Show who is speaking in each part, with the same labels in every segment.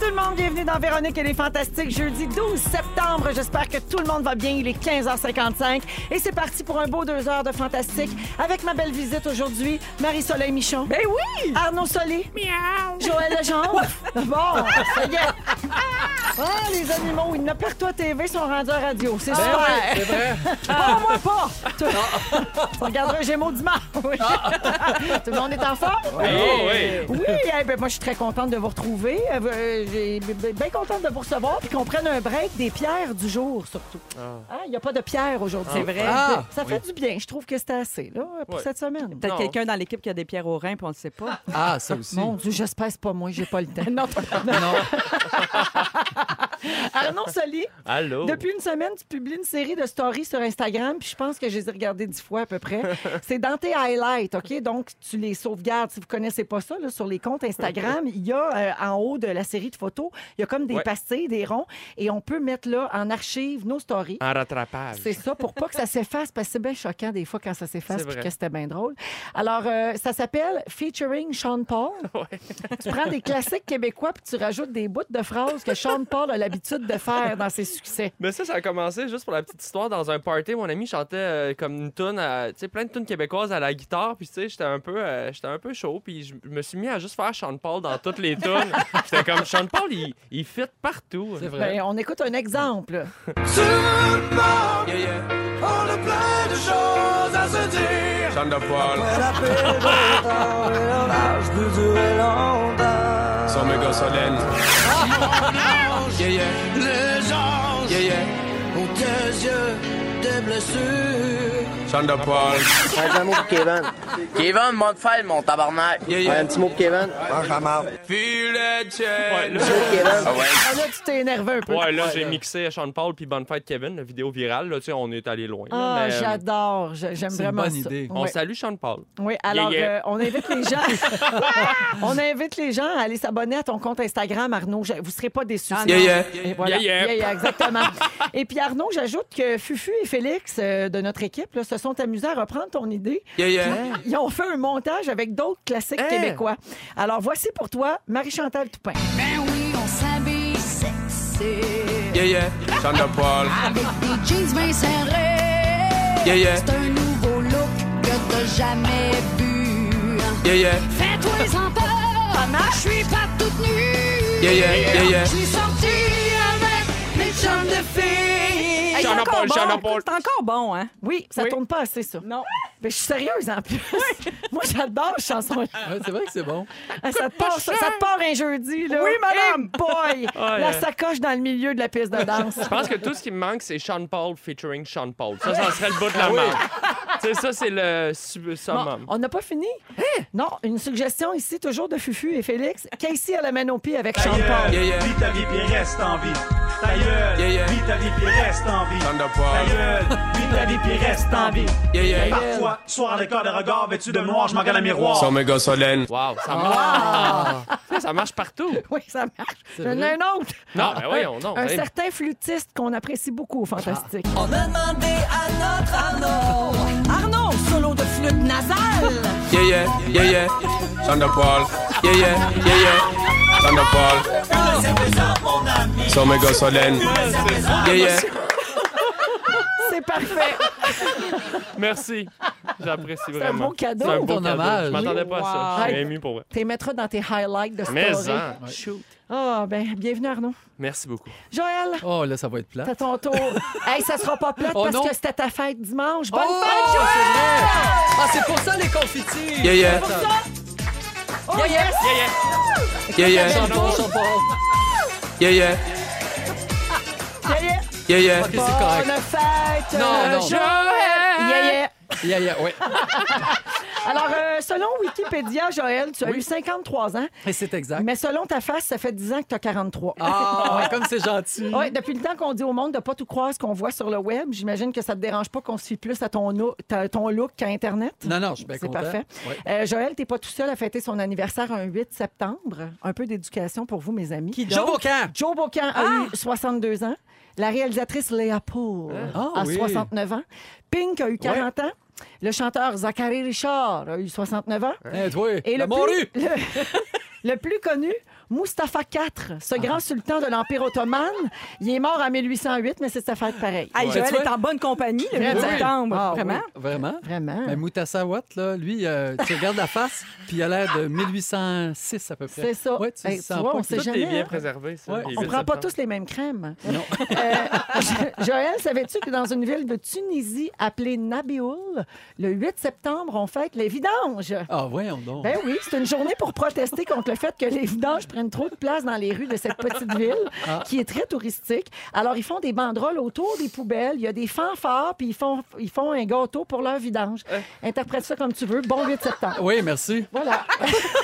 Speaker 1: tout le monde, bienvenue dans Véronique et les Fantastiques, jeudi 12 septembre. J'espère que tout le monde va bien. Il est 15h55 et c'est parti pour un beau deux heures de Fantastique avec ma belle visite aujourd'hui, Marie-Soleil Michon.
Speaker 2: Ben oui!
Speaker 1: Arnaud Solé. Miaou. Joël Legendre. bon, ça y est. Ah, les animaux, ils ne partout à TV sont rendus à radio. C'est super.
Speaker 2: ouais, c'est vrai.
Speaker 1: Pas moi pas. Tu tu regarderas un Gémeaux dimanche. Oui. Tout le monde est en forme?
Speaker 2: Oui.
Speaker 3: Oh,
Speaker 1: Oui, eh ben, moi je suis très contente de vous retrouver. Euh, euh, j'ai- Bien contente de vous recevoir puis qu'on prenne un break des pierres du jour surtout. Ah, Il n'y a pas de pierres aujourd'hui.
Speaker 2: C'est vrai.
Speaker 1: Ça- Ça
Speaker 2: oui.
Speaker 1: fait du bien. Je trouve que c'était assez là, pour cette semaine.
Speaker 2: Peut-être quelqu'un dans l'équipe qui a des pierres au rein, puis on le sait pas.
Speaker 4: Ah, ça aussi.
Speaker 1: Mon Dieu, j'espère que c'est pas moi, j'ai pas le temps.
Speaker 2: non,
Speaker 4: Non.
Speaker 1: Arnaud Soli,
Speaker 3: Allô?
Speaker 1: depuis une semaine, tu publies une série de stories sur Instagram, puis je pense que je les ai regardées dix fois à peu près. C'est dans tes highlights, OK? Donc, tu les sauvegardes. Si vous connaissez pas ça, là, sur les comptes Instagram, il y a euh, en haut de la série de photos, il y a comme des
Speaker 3: Ouais.
Speaker 1: pastilles, des ronds, et on peut mettre là en archive nos stories.
Speaker 3: En rattrapage.
Speaker 1: C'est ça, pour pas que ça s'efface, parce que c'est bien choquant des fois quand ça s'efface puis que c'était bien drôle. Alors, euh, ça s'appelle Featuring Sean Paul. Tu prends des classiques québécois puis tu rajoutes des bouts de phrases que Sean Paul a l'habitude de faire dans ses succès.
Speaker 3: Mais ça, ça a commencé juste pour la petite histoire dans un party. Mon ami chantait euh, comme une tune, tu sais, plein de tunes québécoises à la guitare. Puis tu sais, j'étais un peu, euh, j'étais un peu chaud. Puis je me suis mis à juste faire Sean Paul dans toutes les tunes. J'étais comme Sean Paul, il, il fit partout.
Speaker 4: C'est vrai.
Speaker 1: Ben, on écoute un exemple.
Speaker 3: Yeah, yeah. Sean de Paul. Son méga solène. Yeah, yeah. Yeah, yeah. Sean de Paul.
Speaker 5: Un mot pour Kevin. Kevin, mode faire mon tabarnak.
Speaker 3: Yeah, yeah.
Speaker 5: Un petit mot pour Kevin. Mange la marde.
Speaker 3: Yeah.
Speaker 5: Kevin. Ah ouais.
Speaker 1: Ah, là, tu t'es énervé un peu.
Speaker 3: Ouais, là, j'ai mixé Sean Paul puis Bonne Fête Kevin, la vidéo virale. Là, tu sais, on est allé loin. là,
Speaker 1: Ah,
Speaker 3: mais, euh,
Speaker 1: j'adore. Je- J'aime
Speaker 4: C'est une
Speaker 1: vraiment
Speaker 4: bonne
Speaker 1: ça.
Speaker 4: idée.
Speaker 3: On
Speaker 1: Ouais.
Speaker 3: salue Sean Paul.
Speaker 1: Oui, alors
Speaker 3: Yeah, yeah.
Speaker 1: euh, on invite les gens. on invite les gens à aller s'abonner à ton compte Instagram, Arnaud. Je- Vous serez pas déçus.
Speaker 2: Ah,
Speaker 3: yeah.
Speaker 1: Et voilà.
Speaker 3: Yeah, yeah.
Speaker 1: exactement. et puis Arnaud, j'ajoute que Fufu et Félix euh, de notre équipe là, se sont amusés à reprendre ton idée.
Speaker 3: Yeah, yeah.
Speaker 1: Puis, Ils ont fait un montage avec d'autres classiques
Speaker 3: Hein?
Speaker 1: québécois. Alors voici pour toi Marie-Chantal Toupin.
Speaker 6: Ben oui, on s'habille sexy.
Speaker 3: Yeah, yeah. Sean de Paul.
Speaker 6: Avec des jeans bien serrés.
Speaker 3: Yeah, yeah.
Speaker 6: C'est un nouveau look que t'as jamais vu.
Speaker 3: Yeah, yeah.
Speaker 6: Fais-toi en peur. Je suis pas toute nue.
Speaker 3: Yeah, yeah, yeah, yeah.
Speaker 6: Je suis sortie avec mes chums de filles.
Speaker 1: Hey, c'est encore bon.
Speaker 2: Encore bon, hein?
Speaker 1: Oui, ça
Speaker 3: Oui.
Speaker 1: tourne pas assez, ça.
Speaker 2: Non.
Speaker 1: Mais je suis sérieuse en plus. Moi, j'adore cette chanson.
Speaker 4: Ouais, c'est vrai que c'est bon.
Speaker 1: Ah, Ça te, part, ça, ça te part un jeudi, là.
Speaker 3: Oui, madame.
Speaker 1: Hey boy!
Speaker 3: Ouais,
Speaker 1: la sacoche dans le milieu de la piste de danse.
Speaker 3: Je pense que tout ce qui me manque, c'est Sean Paul featuring Sean Paul. Ça, ça serait le bout de la main. Tu sais, ça, c'est le
Speaker 1: Bon,
Speaker 3: summum.
Speaker 1: on n'a pas fini? Non, une suggestion ici, toujours de Fufu et Félix. Casey à la main au pied avec Sean Paul.
Speaker 3: Yeah, yeah.
Speaker 7: Vis ta vie puis reste en vie. Ta gueule,
Speaker 3: Yeah, yeah.
Speaker 7: vis ta vie puis reste en vie.
Speaker 3: De
Speaker 7: Ta
Speaker 3: Paul.
Speaker 7: gueule, vis ta vie puis reste en vie.
Speaker 3: Yeah, yeah.
Speaker 7: Parfois, soir le corps de regard vêtu de noir, je m'en regarde à miroir.
Speaker 3: Son méga solène. Wow, ça marche. Ça, ça marche partout.
Speaker 1: Oui, ça marche.
Speaker 4: C'est
Speaker 1: J'en ai
Speaker 4: vrai?
Speaker 1: un autre.
Speaker 3: Non, ben voyons, non.
Speaker 1: Un
Speaker 3: Hey.
Speaker 1: certain flûtiste qu'on apprécie beaucoup au Fantastique.
Speaker 8: On a demandé à notre Arnaud. Arnaud, solo de flûte nasale.
Speaker 3: Yeah, yeah, yeah, yeah. Sean de Paul. Yeah, yeah, yeah, yeah. Sean de Paul. Son méga solène. Yeah, yeah.
Speaker 1: C'est parfait.
Speaker 3: Merci. J'apprécie
Speaker 1: C'est un
Speaker 3: vraiment.
Speaker 1: beau cadeau.
Speaker 3: C'est un beau
Speaker 4: Ton
Speaker 3: cadeau.
Speaker 4: hommage.
Speaker 3: Je m'attendais pas à ça. Je suis ému pour vrai.
Speaker 1: Tu les mettras dans tes highlights de
Speaker 3: Mais
Speaker 1: story.
Speaker 3: en. Shoot.
Speaker 1: Ah, ben, bienvenue Arnaud.
Speaker 3: Merci beaucoup.
Speaker 1: Joël,
Speaker 4: Oh, là, ça va être plat.
Speaker 1: c'est ton tour. hey, ça sera pas plate
Speaker 4: Oh,
Speaker 1: parce
Speaker 4: non.
Speaker 1: que c'était ta fête dimanche. Bonne
Speaker 4: oh,
Speaker 1: fête,
Speaker 4: c'est
Speaker 1: Joël!
Speaker 4: vrai! Ah, c'est pour ça les confitis!
Speaker 3: Yeah, yeah.
Speaker 1: Oh, yes!
Speaker 3: Yeah, yeah. Yeah, yeah. Yeah, yeah.
Speaker 1: Yeah, yeah.
Speaker 3: Yeah, yeah.
Speaker 4: Ok, c'est correct?
Speaker 1: Fête,
Speaker 4: Non,
Speaker 1: euh,
Speaker 4: non.
Speaker 1: Joël! Yeah, yeah.
Speaker 4: Yeah, yeah, ouais.
Speaker 1: Alors, euh, selon Wikipédia, Joël, tu as
Speaker 4: Oui.
Speaker 1: eu 53 ans,
Speaker 4: Et c'est exact.
Speaker 1: mais selon ta face, ça fait 10 ans que tu as 43.
Speaker 4: Ah, comme c'est gentil.
Speaker 1: Oui, depuis le temps qu'on dit au monde de pas tout croire ce qu'on voit sur le web, j'imagine que ça te dérange pas qu'on se fie plus à ton, no- ta- ton look qu'à Internet.
Speaker 4: Non, non, je suis bien
Speaker 1: C'est
Speaker 4: content.
Speaker 1: parfait.
Speaker 4: Ouais.
Speaker 1: Euh, Joël, t'es pas tout seul à fêter son anniversaire un 8 septembre. Un peu d'éducation pour vous, mes amis.
Speaker 2: Qui
Speaker 4: Joe? Bocan!
Speaker 1: Joe Bocan a
Speaker 2: Ah!
Speaker 1: eu 62 ans. La réalisatrice Léa Poole
Speaker 4: Ah,
Speaker 1: a
Speaker 4: oui.
Speaker 1: 69 ans. Pink a eu 40 ans. Le chanteur Zachary Richard a eu 69 ans.
Speaker 4: Eh, toi,
Speaker 1: Et
Speaker 4: la
Speaker 1: le
Speaker 4: morue!
Speaker 1: plus, le, le plus connu, Mustapha IV, ce grand sultan de l'Empire ottoman. Il est mort en 1808, mais c'est sa fête pareil.
Speaker 2: Hey,
Speaker 4: Ouais.
Speaker 2: Joël est en bonne compagnie le 8
Speaker 1: Oui.
Speaker 2: septembre.
Speaker 1: Ah,
Speaker 2: Vraiment?
Speaker 4: Vraiment?
Speaker 1: Vraiment.
Speaker 4: Mais là, lui, euh, tu regardes la face, puis il a l'air de 1806 à peu près.
Speaker 1: C'est ça.
Speaker 4: Ouais, tu
Speaker 1: Hey,
Speaker 4: sens
Speaker 1: tu vois,
Speaker 4: pas
Speaker 1: on
Speaker 4: que-
Speaker 1: sait
Speaker 3: Tout
Speaker 1: jamais,
Speaker 3: est bien
Speaker 1: hein?
Speaker 3: préservé, ça.
Speaker 4: Ouais.
Speaker 3: les
Speaker 1: On
Speaker 3: huit
Speaker 1: prend pas
Speaker 3: septembre.
Speaker 1: tous les mêmes crèmes.
Speaker 4: Non.
Speaker 1: Euh, Jo- Joël, savais-tu que dans une ville de Tunisie appelée Nabioul, le 8 septembre, on fête les vidanges?
Speaker 4: Ah, voyons donc.
Speaker 1: Ben oui, c'est une journée pour protester contre le fait que les vidanges prennent trop de place dans les rues de cette petite ville
Speaker 4: Ah.
Speaker 1: qui est très touristique. Alors, ils font des banderoles autour des poubelles, il y a des fanfares, puis ils font, ils font un gâteau pour leur vidange. Interprète ça comme tu veux. Bon 8 septembre.
Speaker 4: Oui, merci.
Speaker 1: Voilà.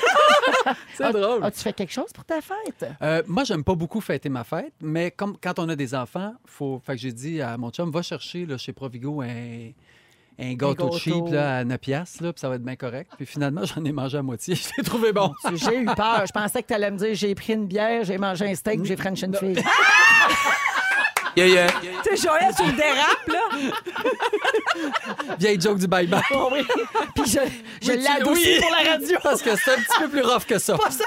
Speaker 4: C'est drôle.
Speaker 1: As-tu fait quelque chose pour ta fête?
Speaker 4: Euh, moi, j'aime pas beaucoup fêter ma fête, mais comme quand on a des enfants, faut. Fait que j'ai dit à mon chum, va chercher là, chez Provigo un, un gâteau,
Speaker 1: gâteau.
Speaker 4: de cheap là, à 9 piastres, là, puis ça va être bien correct. Puis finalement, j'en ai mangé à moitié. Je l'ai trouvé bon.
Speaker 1: J'ai eu peur. Je pensais que tu allais me dire j'ai pris une bière, j'ai mangé un steak, j'ai French une fille.
Speaker 5: Yeah, yeah.
Speaker 2: Tu sais, Joël, tu le dérapes, là.
Speaker 4: Vieille joke du bye-bye.
Speaker 1: Oh oui. Puis je, je
Speaker 4: Oui, oui.
Speaker 1: pour la radio.
Speaker 4: Parce que c'est un petit peu plus rough que ça.
Speaker 1: pas ça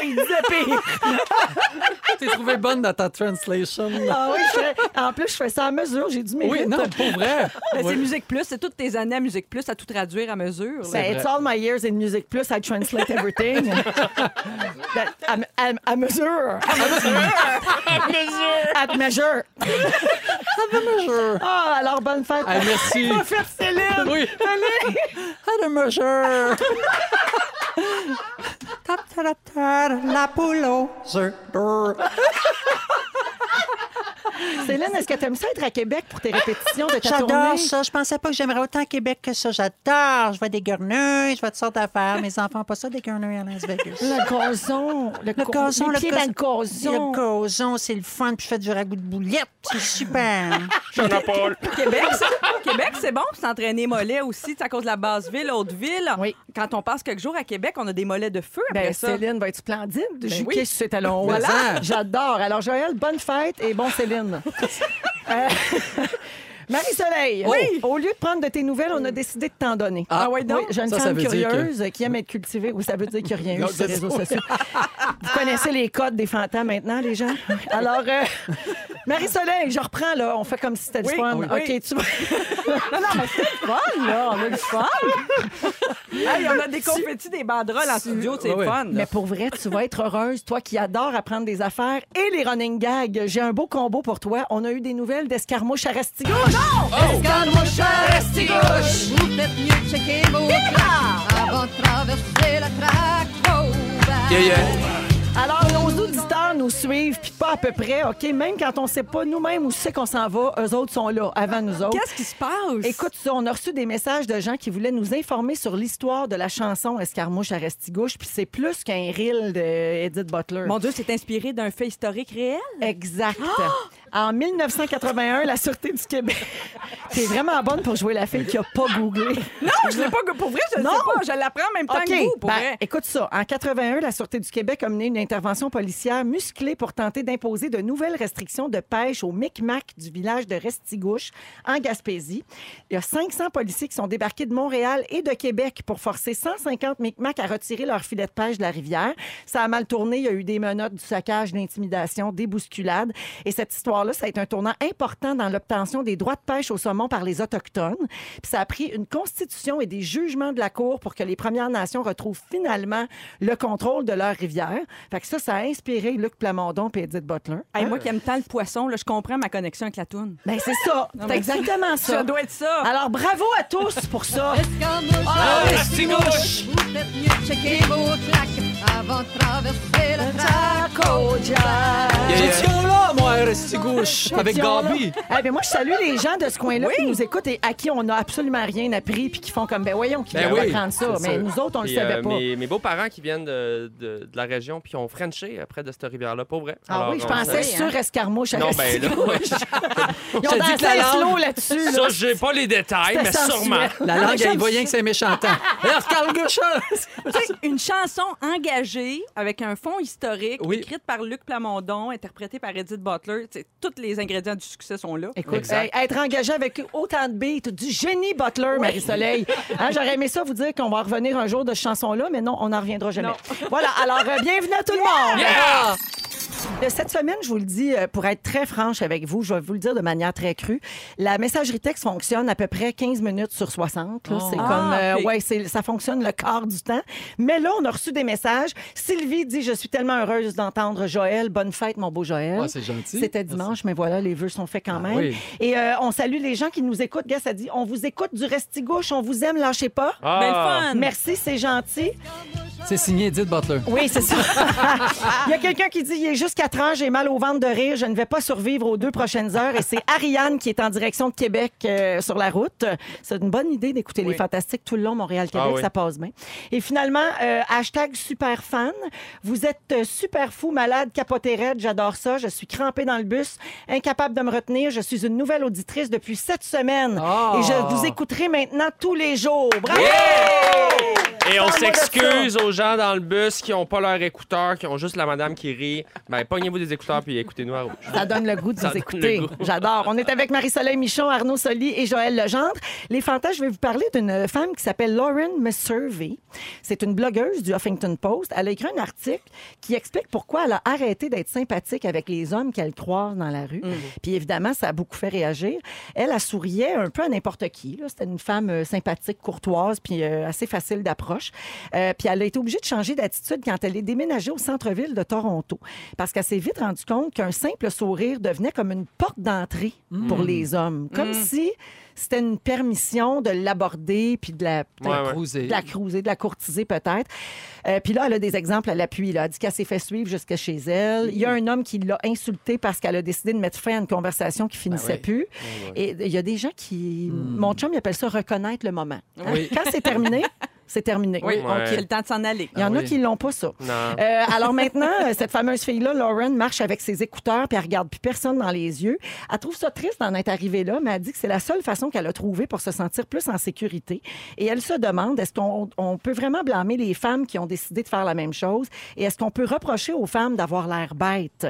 Speaker 1: qu'il disait, pire.
Speaker 4: T'es trouvé bonne dans ta translation.
Speaker 1: Ah oui, je fais- en plus, je fais ça à mesure. J'ai du mérite.
Speaker 4: Oui, non, pour vrai.
Speaker 2: Ben,
Speaker 4: Oui.
Speaker 2: C'est Musique Plus, c'est toutes tes années à Musique Plus à tout traduire à mesure.
Speaker 1: Ben, it's all my years in music plus, I translate everything. Ben, à, à- à mesure. À mesure. At measure. Ah, alors bonne fête.
Speaker 4: Ah, merci.
Speaker 1: Bonne fête, Céline.
Speaker 4: Oui.
Speaker 1: Allez.
Speaker 4: Had a measure.
Speaker 8: La poule
Speaker 1: Céline, est-ce que tu aimes ça être à Québec pour tes répétitions de ta
Speaker 8: J'adore
Speaker 1: tournée?
Speaker 8: ça. Je pensais pas que j'aimerais autant Québec que ça. J'adore. Je vois des gurneuils, je vois toutes sortes d'affaires. Mes enfants n'ont pas ça, des gurneuils à Las Vegas.
Speaker 1: Le gazon. Le,
Speaker 8: Le gazon, le
Speaker 1: dans le gazon.
Speaker 8: Le gazon, c'est le fun. Puis je fais du ragoût de boulette. C'est super.
Speaker 3: Jean-Paul.
Speaker 2: Québec, c'est- Québec, c'est bon pour s'entraîner mollets aussi, tu sais, à cause de la basse ville, haute ville.
Speaker 1: Oui.
Speaker 2: Quand on passe quelques jours à Québec, on a des mollets de feu après
Speaker 1: Ben,
Speaker 2: ça.
Speaker 1: Céline va être splendide. Ben
Speaker 2: oui.
Speaker 1: oui. sur ses talons
Speaker 4: ça.
Speaker 1: J'adore. Alors, Joël, bonne fête et bon Céline. Euh, Marie-Soleil,
Speaker 2: Oui.
Speaker 1: au lieu de prendre de tes nouvelles, on a décidé de t'en donner.
Speaker 4: Ah,
Speaker 2: ouais, donc?
Speaker 1: Oui, j'ai une
Speaker 4: Ça,
Speaker 1: femme curieuse qui aime être cultivée. Oui, ça veut dire qu'il n'y a rien
Speaker 4: Non,
Speaker 1: eu sur les réseaux sociaux. Vous connaissez les codes des fantômes maintenant, les gens? Alors, euh, Marie-Soleil, je reprends, là. On fait comme si c'était du
Speaker 2: Oui,
Speaker 1: fun.
Speaker 2: oui.
Speaker 1: OK, tu vas... non, non, mais c'est le fun, là. On a du fun.
Speaker 2: Hey, on a des confettis, des banderoles en studio, c'est fun.
Speaker 1: Mais pour vrai, tu vas être heureuse, toi qui adores apprendre des affaires et les running gags. J'ai un beau combo pour toi. On a eu des nouvelles d'escarmouche à Rastigouche.
Speaker 6: Escarmouche à Restigouche, vous faites mieux de checker vos avant de traverser la traque.
Speaker 5: Yeah, yeah.
Speaker 1: Alors, nos auditeurs nous suivent, puis pas à peu près, OK? Même quand on sait pas nous-mêmes où c'est qu'on s'en va, eux autres sont là, avant nous autres.
Speaker 2: Qu'est-ce qui se passe?
Speaker 1: Écoute ça, on a reçu des messages de gens qui voulaient nous informer sur l'histoire de la chanson Escarmouche à Restigouche, puis c'est plus qu'un reel d'Edith Butler.
Speaker 2: Mon Dieu, c'est inspiré d'un fait historique réel?
Speaker 1: Exact. En 1981, la Sûreté du Québec. T'es vraiment bonne pour jouer la fille qui a pas googlé.
Speaker 2: Non, je l'ai pas. Pour vrai, je ne
Speaker 1: Non.
Speaker 2: sais pas. Je l'apprends en même temps
Speaker 1: OK.
Speaker 2: que vous, pour
Speaker 1: Ben,
Speaker 2: vrai.
Speaker 1: écoute ça. En 81, la Sûreté du Québec a mené une intervention policière musclée pour tenter d'imposer de nouvelles restrictions de pêche au Micmac du village de Restigouche, en Gaspésie. Il y a 500 policiers qui sont débarqués de Montréal et de Québec pour forcer 150 Micmacs à retirer leur filet de pêche de la rivière. Ça a mal tourné. Il y a eu des menottes, du saccage, de l'intimidation, des bousculades. Et cette histoire-là, ça a été un tournant important dans l'obtention des droits de pêche au saumon par les Autochtones. Puis ça a pris une constitution et des jugements de la Cour pour que les Premières Nations retrouvent finalement le contrôle de leur rivière. Fait que ça, ça a inspiré Luc Plamondon et Edith Butler.
Speaker 2: Hey, moi qui aime tant le poisson, là, je comprends ma connexion avec la toune.
Speaker 1: Ben, c'est ça. C'est exactement ça.
Speaker 2: Ça doit être ça.
Speaker 1: Alors, bravo à tous pour ça.
Speaker 6: Escarmouche à Restigouche, vous faites mieux de checker vos claques avant de traverser la.
Speaker 4: J'étais là, moi, Restigouche, avec. Gabi?
Speaker 1: Eh ben moi, je salue les gens de ce coin-là qui nous écoutent et à qui on n'a absolument rien appris puis qui font comme, ben voyons, qui
Speaker 4: Ben
Speaker 1: vient
Speaker 4: oui,
Speaker 1: apprendre ça. Mais
Speaker 4: sûr.
Speaker 1: nous autres, on le
Speaker 3: Puis,
Speaker 1: savait
Speaker 3: euh,
Speaker 1: pas.
Speaker 3: Mes, mes beaux-parents qui viennent de, de, de la région, puis ont Frenché près de cette rivière-là, pas vrai.
Speaker 1: Ah
Speaker 3: Alors,
Speaker 1: oui, je pensais sur escarmouche à
Speaker 3: Non, ben là,
Speaker 1: Ils ont
Speaker 4: Je te dis
Speaker 1: dansé
Speaker 4: que la
Speaker 1: slow là-dessus. là.
Speaker 3: ça, j'ai pas les détails, mais sûrement.
Speaker 4: La langue, elle voyait que c'est méchantant. Alors, Carl Gauchon!
Speaker 2: Tu sais, une chanson engagée engagée, avec un fond historique,
Speaker 4: Oui.
Speaker 2: écrite par Luc Plamondon, interprétée par Edith Butler. Tous les ingrédients du succès sont là.
Speaker 1: Écoute, être engagé avec autant de beats, du génie Butler, Marie-Soleil. Hein, J'aurais aimé ça vous dire qu'on va revenir un jour de ce chanson-là, mais non, on n'en reviendra jamais.
Speaker 2: Non.
Speaker 1: Voilà, alors euh, bienvenue à tout le monde. Euh, Cette semaine, je vous le dis, euh, pour être très franche avec vous, je vais vous le dire de manière très crue, la messagerie texte fonctionne à peu près 15 minutes sur 60. là.
Speaker 4: Oh.
Speaker 1: C'est
Speaker 2: Ah,
Speaker 1: comme, euh,
Speaker 2: ok.
Speaker 1: ouais, c'est- ça fonctionne le quart du temps. Mais là, on a reçu des messages. Sylvie dit, je suis tellement heureuse d'entendre Joël. Bonne fête, mon beau Joël.
Speaker 4: Ah, c'est gentil.
Speaker 1: C'était dimanche, mais voilà, les vœux sont faits quand
Speaker 4: Ah,
Speaker 1: même.
Speaker 4: oui.
Speaker 1: Et euh, on salue les gens qui nous écoutent. Gas a dit on vous écoute du restigouche, on vous aime, lâchez pas.
Speaker 3: Ah.
Speaker 2: Le fun!
Speaker 1: Merci, c'est gentil.
Speaker 4: C'est signé Edith Butler.
Speaker 1: Oui, c'est ça. Il y a quelqu'un qui dit il est juste 4 heures, j'ai mal au ventre de rire, je ne vais pas survivre aux deux prochaines heures. Et c'est Ariane qui est en direction de Québec euh, sur la route. C'est une bonne idée d'écouter les Fantastiques tout le long, Montréal-Québec,
Speaker 3: Ah oui.
Speaker 1: ça passe bien. Et finalement, euh, hashtag super fan. Vous êtes euh, super fou, malade, capoté raide, j'adore ça. Je suis crampée dans le bus, incapable de me retenir. Je suis une nouvelle auditrice depuis sept semaines.
Speaker 4: Ah.
Speaker 1: Et je vous écouterai maintenant tous les jours. Bravo!
Speaker 3: Et on
Speaker 1: de
Speaker 3: s'excuse aux gens dans le bus qui n'ont pas leur écouteur, qui ont juste la madame qui rit. Ben, pognez-vous des écouteurs puis écoutez-nous à rouge.
Speaker 1: Ça donne le goût de vous écouter. J'adore. On est avec Marie-Soleil Michon, Arnaud Soli et Joël Legendre. Les fantas, je vais vous parler d'une femme qui s'appelle Lauren Messervey. C'est une blogueuse du Huffington Post. Elle a écrit un article qui explique pourquoi elle a arrêté d'être sympathique avec les hommes qu'elle croise dans la rue. Puis évidemment, ça a beaucoup fait réagir. Elle, elle souriait un peu à n'importe qui. C'était une femme euh, sympathique, courtoise, puis euh, assez facile d'approche. Euh, puis elle a été obligée de changer d'attitude quand elle est déménagée au centre-ville de Toronto. Parce qu'elle s'est vite rendue compte qu'un simple sourire devenait comme une porte d'entrée pour les hommes. Comme si c'était une permission de l'aborder puis de la,
Speaker 3: Ouais, ouais.
Speaker 4: Cruiser.
Speaker 1: de la cruiser, de la courtiser peut-être. Euh, puis là, elle a des exemples à l'appui. Elle dit qu'elle s'est fait suivre jusqu'à chez elle. Il y a un homme qui l'a insultée parce qu'elle a décidé de mettre fin à une conversation qui finissait
Speaker 4: oui.
Speaker 1: plus. Et il y a des gens qui... Mon chum, il appelle ça reconnaître le moment. Hein?
Speaker 4: Oui.
Speaker 1: Quand c'est terminé, c'est terminé.
Speaker 2: Oui,
Speaker 3: Ouais.
Speaker 2: OK, le temps de s'en aller.
Speaker 1: Il y en
Speaker 4: Ah
Speaker 1: a
Speaker 4: oui.
Speaker 1: qui l'ont pas, ça.
Speaker 3: Non.
Speaker 1: Euh, alors maintenant, euh, cette fameuse fille-là, Lauren, marche avec ses écouteurs puis elle regarde plus personne dans les yeux. Elle trouve ça triste d'en être arrivée là, mais elle dit que c'est la seule façon qu'elle a trouvée pour se sentir plus en sécurité. Et elle se demande est-ce qu'on on peut vraiment blâmer les femmes qui ont décidé de faire la même chose? Et est-ce qu'on peut reprocher aux femmes d'avoir l'air bête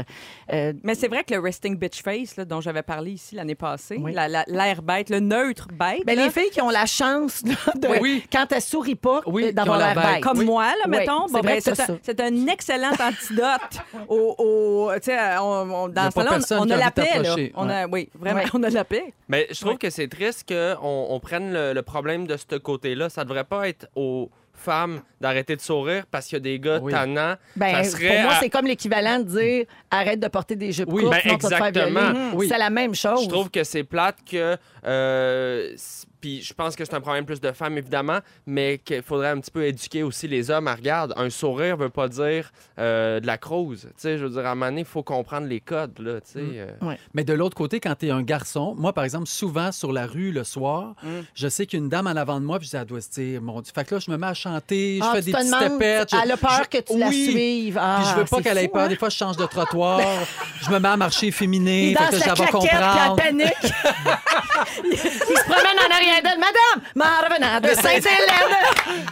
Speaker 1: Euh,
Speaker 2: Mais c'est vrai que le resting bitch face, là, dont j'avais parlé ici l'année passée,
Speaker 1: Oui.
Speaker 2: la- la- l'air bête, le neutre bête,
Speaker 1: ben,
Speaker 2: là,
Speaker 1: les filles qui ont la chance là, de,
Speaker 4: Oui.
Speaker 1: quand elles sourient pas,
Speaker 4: Oui,
Speaker 1: euh, d'avoir l'air bête.
Speaker 2: comme
Speaker 1: Oui.
Speaker 2: moi, là,
Speaker 1: Oui,
Speaker 2: mettons,
Speaker 1: c'est
Speaker 2: bon,
Speaker 1: vrai
Speaker 2: ben, c'est un, c'est excellent antidote au, au- tu sais, on, on- dans
Speaker 4: a
Speaker 2: ce
Speaker 4: personne
Speaker 2: on, a la paix, là. On a, oui, vraiment, on a la paix.
Speaker 3: Mais je trouve que c'est triste qu'on on prenne le, le problème de ce côté-là. Ça devrait pas être aux femmes d'arrêter de sourire parce qu'il y a des gars
Speaker 4: Oui.
Speaker 3: tannants.
Speaker 1: Ben,
Speaker 3: ça serait
Speaker 1: pour moi,
Speaker 3: à-
Speaker 1: c'est comme l'équivalent de dire arrête de porter des jupes
Speaker 4: Oui,
Speaker 1: courtes,
Speaker 3: ben,
Speaker 1: sinon tu vas te faire
Speaker 3: exactement.
Speaker 4: Mhm. Oui.
Speaker 1: C'est la même chose.
Speaker 3: Je trouve que c'est plate que. euh, Puis je pense que c'est un problème plus de femmes, évidemment, mais qu'il faudrait un petit peu éduquer aussi les hommes. à regarde, un sourire veut pas dire euh, de la crouse. Tu sais, je veux dire, à un moment donné, il faut comprendre les codes, là, tu sais.
Speaker 1: Mm.
Speaker 3: euh.
Speaker 4: Mais de l'autre côté, quand tu es un garçon, moi, par exemple, souvent sur la rue le soir,
Speaker 1: Mm.
Speaker 4: je sais qu'il y a une dame en avant de moi, puis je dis, elle doit se dire, mon Dieu. Fait que là, je me mets à chanter, je
Speaker 1: Ah,
Speaker 4: fais des
Speaker 1: te
Speaker 4: petits
Speaker 1: demandes,
Speaker 4: tapettes. je-
Speaker 1: Elle a peur
Speaker 4: je-
Speaker 1: que tu la
Speaker 4: Oui.
Speaker 1: suives. Ah,
Speaker 4: Puis je veux pas qu'elle ait peur.
Speaker 1: hein?
Speaker 4: Des fois, je change de trottoir. je me mets à marcher féminin.
Speaker 1: Il
Speaker 4: Fait
Speaker 1: danse
Speaker 4: que
Speaker 1: la puis elle
Speaker 4: comprendre.
Speaker 1: panique. il se promène en arrière d'elle. Madame, m'en revenant de Sainte-Hélène.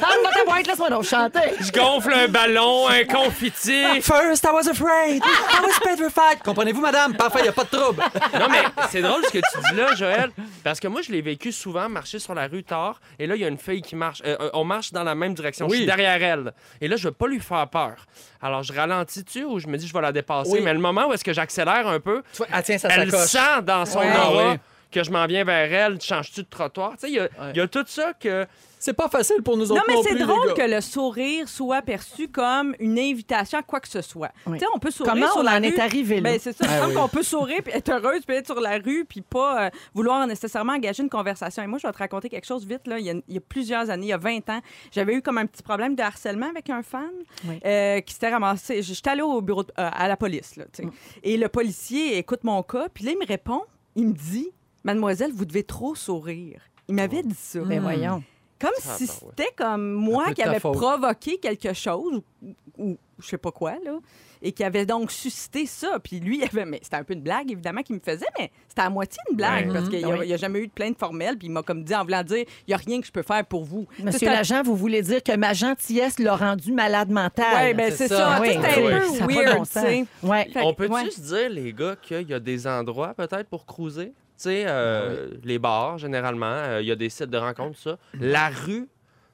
Speaker 1: Prends-moi ta boîte, laisse-moi donc chanter.
Speaker 3: Je gonfle un ballon, un confiti.
Speaker 4: First, I was afraid. I was petrified. Comprenez-vous, madame? Parfait, il n'y a pas de trouble.
Speaker 3: Non, mais c'est drôle ce que tu dis là, Joël, parce que moi, je l'ai vécu souvent, marcher sur la rue tard, et là, il y a une fille qui marche. euh, euh, on marche dans la même direction. Je
Speaker 4: Oui.
Speaker 3: suis derrière elle. Et là, je veux pas lui faire peur. Alors, je ralentis-tu ou je me dis, je vais la dépasser?
Speaker 4: Oui.
Speaker 3: Mais le moment où est-ce que j'accélère un peu,
Speaker 4: Elle tient sa
Speaker 3: elle
Speaker 4: sacoche.
Speaker 3: sent dans son
Speaker 1: Ouais.
Speaker 3: aura
Speaker 4: Oui.
Speaker 3: Que je m'en viens vers elle. Changes-tu de trottoir? Tu sais, il y, a- il y a tout ça que.
Speaker 4: C'est pas facile pour nous
Speaker 2: Non,
Speaker 4: autres
Speaker 2: mais
Speaker 4: non
Speaker 2: c'est
Speaker 4: plus, les
Speaker 2: drôle que le sourire soit perçu comme une invitation à quoi que ce soit.
Speaker 1: Oui.
Speaker 2: Tu sais, on peut sourire
Speaker 1: Comment
Speaker 2: sur
Speaker 1: on
Speaker 2: la
Speaker 1: en
Speaker 2: rue.
Speaker 1: est arrivé là?
Speaker 2: Ben, c'est ça.
Speaker 4: Ah oui.
Speaker 2: qu'on peut sourire puis être heureuse puis être sur la rue puis pas euh, vouloir nécessairement engager une conversation. Et moi, je vais te raconter quelque chose vite. Là. Il, y a, il y a plusieurs années, il y a 20 ans, j'avais eu comme un petit problème de harcèlement avec un fan
Speaker 1: Oui.
Speaker 2: euh, qui s'était ramassé. J'étais allée au bureau de- euh, à la police. Là, sais. Et le policier écoute mon cas puis là, il me répond, il me dit Mademoiselle, vous devez trop sourire. Il m'avait dit ça.
Speaker 1: Ben voyons.
Speaker 2: Comme
Speaker 3: Ah,
Speaker 2: si
Speaker 3: ouais.
Speaker 2: c'était comme
Speaker 4: Un
Speaker 2: moi
Speaker 4: peu de
Speaker 2: qui
Speaker 4: ta
Speaker 2: avait
Speaker 4: faute.
Speaker 2: provoqué quelque chose, ou, ou je sais pas quoi, là, et qui avait donc suscité ça. Puis lui, il avait, mais c'était un peu une blague, évidemment, qu'il me faisait, mais c'était à moitié une blague,
Speaker 3: Ouais.
Speaker 2: parce qu'il
Speaker 1: Mhm.
Speaker 2: n'y a, jamais eu de plainte formelle, puis il m'a comme dit, en voulant dire, il n'y a rien que je peux faire pour vous.
Speaker 1: Monsieur
Speaker 2: C'était-
Speaker 1: l'agent, vous voulez dire que ma gentillesse l'a rendu malade mental.
Speaker 2: Ouais, ben
Speaker 4: C'est
Speaker 2: c'est
Speaker 4: ça.
Speaker 2: ça.
Speaker 1: Oui,
Speaker 2: Tu sais, C'était
Speaker 3: oui.
Speaker 2: un
Speaker 1: Ça a
Speaker 2: peu
Speaker 1: pas
Speaker 2: weird,
Speaker 1: bon
Speaker 2: tu
Speaker 1: sens.
Speaker 2: sais.
Speaker 1: Ouais.
Speaker 2: Fait
Speaker 3: On
Speaker 2: que,
Speaker 3: peut-tu
Speaker 2: ouais.
Speaker 3: se dire, les gars, qu'il y a des endroits peut-être pour cruiser? Tu sais, euh, les bars, généralement, euh, il y a des sites de rencontres, ça. La rue,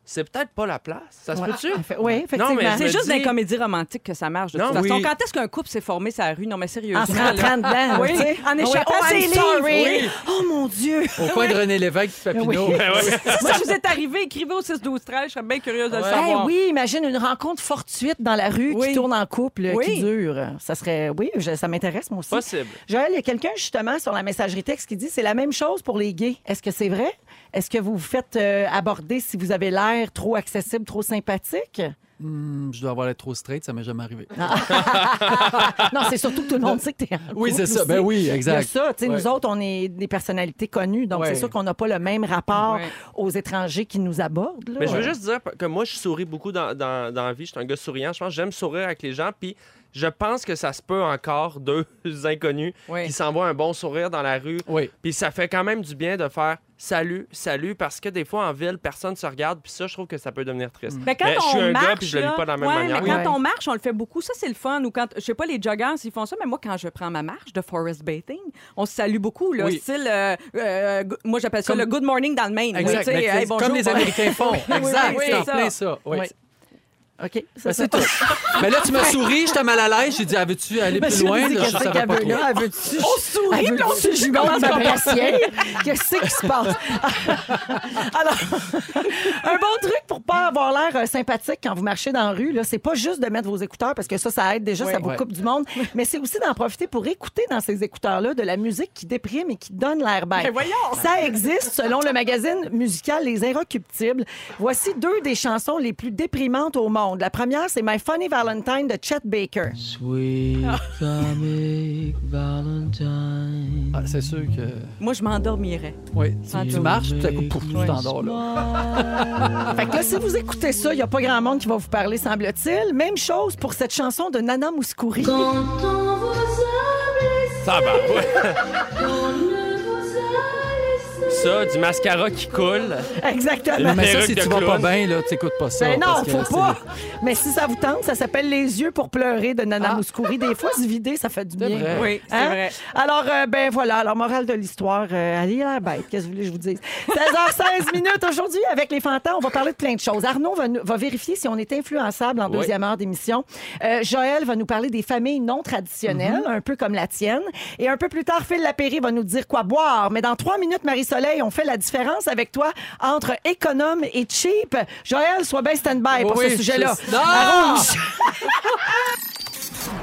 Speaker 3: c'est peut-être pas la place. Ça se
Speaker 1: Ouais.
Speaker 3: peut-tu?
Speaker 1: Effe- Oui, effectivement.
Speaker 2: C'est juste
Speaker 3: dis-
Speaker 2: dans les comédies romantiques que ça marche. De
Speaker 3: Non,
Speaker 2: toute façon,
Speaker 3: oui.
Speaker 2: quand est-ce qu'un couple s'est formé sur la rue? Non, mais sérieusement.
Speaker 1: En se
Speaker 2: là.
Speaker 1: rentrant dedans.
Speaker 2: Oui,
Speaker 1: sais.
Speaker 2: en échappant
Speaker 1: oh,
Speaker 2: ses livres, oui.
Speaker 1: Oh mon Dieu.
Speaker 4: Au coin de René Lévesque et Papineau.
Speaker 3: Ben.
Speaker 2: Si ça vous est arrivé, écrivez au 6 12 13 je serais bien curieuse de le.
Speaker 1: Eh
Speaker 2: savoir.
Speaker 1: oui, imagine une rencontre fortuite dans la rue
Speaker 2: Oui.
Speaker 1: qui tourne en couple,
Speaker 2: Oui.
Speaker 1: qui dure. Ça serait, oui, je- ça m'intéresse moi aussi.
Speaker 3: Possible.
Speaker 1: Joël, il y a quelqu'un justement sur la messagerie texte qui dit c'est la même chose pour les gays. Est-ce que c'est vrai? Est-ce que vous vous faites euh, aborder si vous avez l'air trop accessible, trop sympathique?
Speaker 4: Hmm, je dois avoir l'air trop straight, ça m'est jamais arrivé.
Speaker 1: non, c'est surtout que tout le monde sait que tu es
Speaker 4: Oui, c'est ça. Ben oui, exact.
Speaker 1: ça. tu sais,
Speaker 4: Ouais.
Speaker 1: Nous autres, on est des personnalités connues, donc
Speaker 4: Ouais.
Speaker 1: c'est sûr qu'on n'a pas le même rapport
Speaker 2: Ouais.
Speaker 1: aux étrangers qui nous abordent. là.
Speaker 3: Mais je veux juste dire que moi, je souris beaucoup dans, dans, dans la vie. Je suis un gars souriant. Je pense que j'aime sourire avec les gens. Puis je pense que ça se peut encore deux inconnus
Speaker 2: Oui.
Speaker 3: qui s'envoient un bon sourire dans la rue.
Speaker 4: Oui.
Speaker 3: Puis ça fait quand même du bien de faire salut, salut, parce que des fois en ville, personne se regarde. Puis ça, je trouve que ça peut devenir triste.
Speaker 2: Mais quand
Speaker 3: Mais
Speaker 2: on
Speaker 3: je suis un
Speaker 2: marche,
Speaker 3: gars, puis je le vis pas de la même
Speaker 2: ouais,
Speaker 3: manière.
Speaker 2: Mais quand on marche, on le fait beaucoup. Ça, c'est le fun. Ou quand, je sais pas, les joggers, ils font ça, mais moi, quand je prends ma marche de forest bathing, on se salue beaucoup. Là,
Speaker 4: Oui.
Speaker 2: Style, euh, euh, moi, j'appelle ça
Speaker 4: Comme-
Speaker 2: le good morning dans le Maine.
Speaker 4: Exact.
Speaker 2: Hey, bonjour,
Speaker 4: comme les
Speaker 2: bon-
Speaker 4: Américains font. Exact.
Speaker 2: oui,
Speaker 4: c'est en plein ça. Oui.
Speaker 1: OK.
Speaker 4: Ben,
Speaker 1: Ça,
Speaker 4: c'est tout. Mais là, tu m'as souri, j'étais mal à l'aise. J'ai dit, ah, veux-tu aller plus loin? Là, je savais pas trop.
Speaker 1: là?
Speaker 2: On sourit, puis on se
Speaker 1: ma brassière? Qu'est-ce qui se passe? Alors, un bon truc pour pas avoir l'air euh, sympathique quand vous marchez dans la rue, là, c'est pas juste de mettre vos écouteurs parce que ça, ça aide déjà,
Speaker 2: Oui.
Speaker 1: ça vous
Speaker 4: Ouais.
Speaker 1: coupe du monde, mais c'est aussi d'en profiter pour écouter dans ces écouteurs-là de la musique qui déprime et qui donne l'air bête.
Speaker 2: Mais voyons!
Speaker 1: Ça existe selon le magazine musical Les Inrecuptibles. Voici deux des chansons les plus déprimantes au monde. La première, c'est My Funny Valentine de Chet Baker.
Speaker 4: Ah, c'est sûr que.
Speaker 2: Moi, je m'endormirais.
Speaker 4: Oui.
Speaker 2: Sans
Speaker 4: Tu
Speaker 2: doute.
Speaker 4: marches, coup, pouf, tu t'endors là.
Speaker 1: Fait que là, si vous écoutez ça, il n'y a pas grand monde qui va vous parler, semble-t-il. Même chose pour cette chanson de Nana Mouskouri.
Speaker 3: Ça, bah, ouais. Ça, du mascara qui coule.
Speaker 1: Exactement.
Speaker 4: Mais ça, si tu vas pas bien, là, t'écoutes pas ça.
Speaker 1: Ben non,
Speaker 4: parce que
Speaker 1: faut pas. Mais si ça vous tente, ça s'appelle Les yeux pour pleurer de Nana
Speaker 4: Ah.
Speaker 1: Mouskouri. Des fois, se vider, ça fait du bien.
Speaker 4: vrai.
Speaker 2: Oui, c'est
Speaker 1: Hein?
Speaker 2: vrai.
Speaker 1: Alors, euh, ben voilà. Alors, morale de l'histoire, euh, allez la bête. Qu'est-ce que vous voulez que je vous dise? 16h16 minutes aujourd'hui avec les fantas. On va parler de plein de choses. Arnaud va, va vérifier si on est influençable en
Speaker 3: Oui.
Speaker 1: deuxième heure d'émission. Euh, Joël va nous parler des familles non traditionnelles,
Speaker 2: Mm-hmm.
Speaker 1: un peu comme la tienne. Et un peu plus tard, Phil Lapéry va nous dire quoi boire. Mais dans trois minutes, Marie-Soleil, on fait la différence avec toi entre économe et cheap. Joël, sois bien stand-by pour
Speaker 4: Oui,
Speaker 1: ce sujet-là.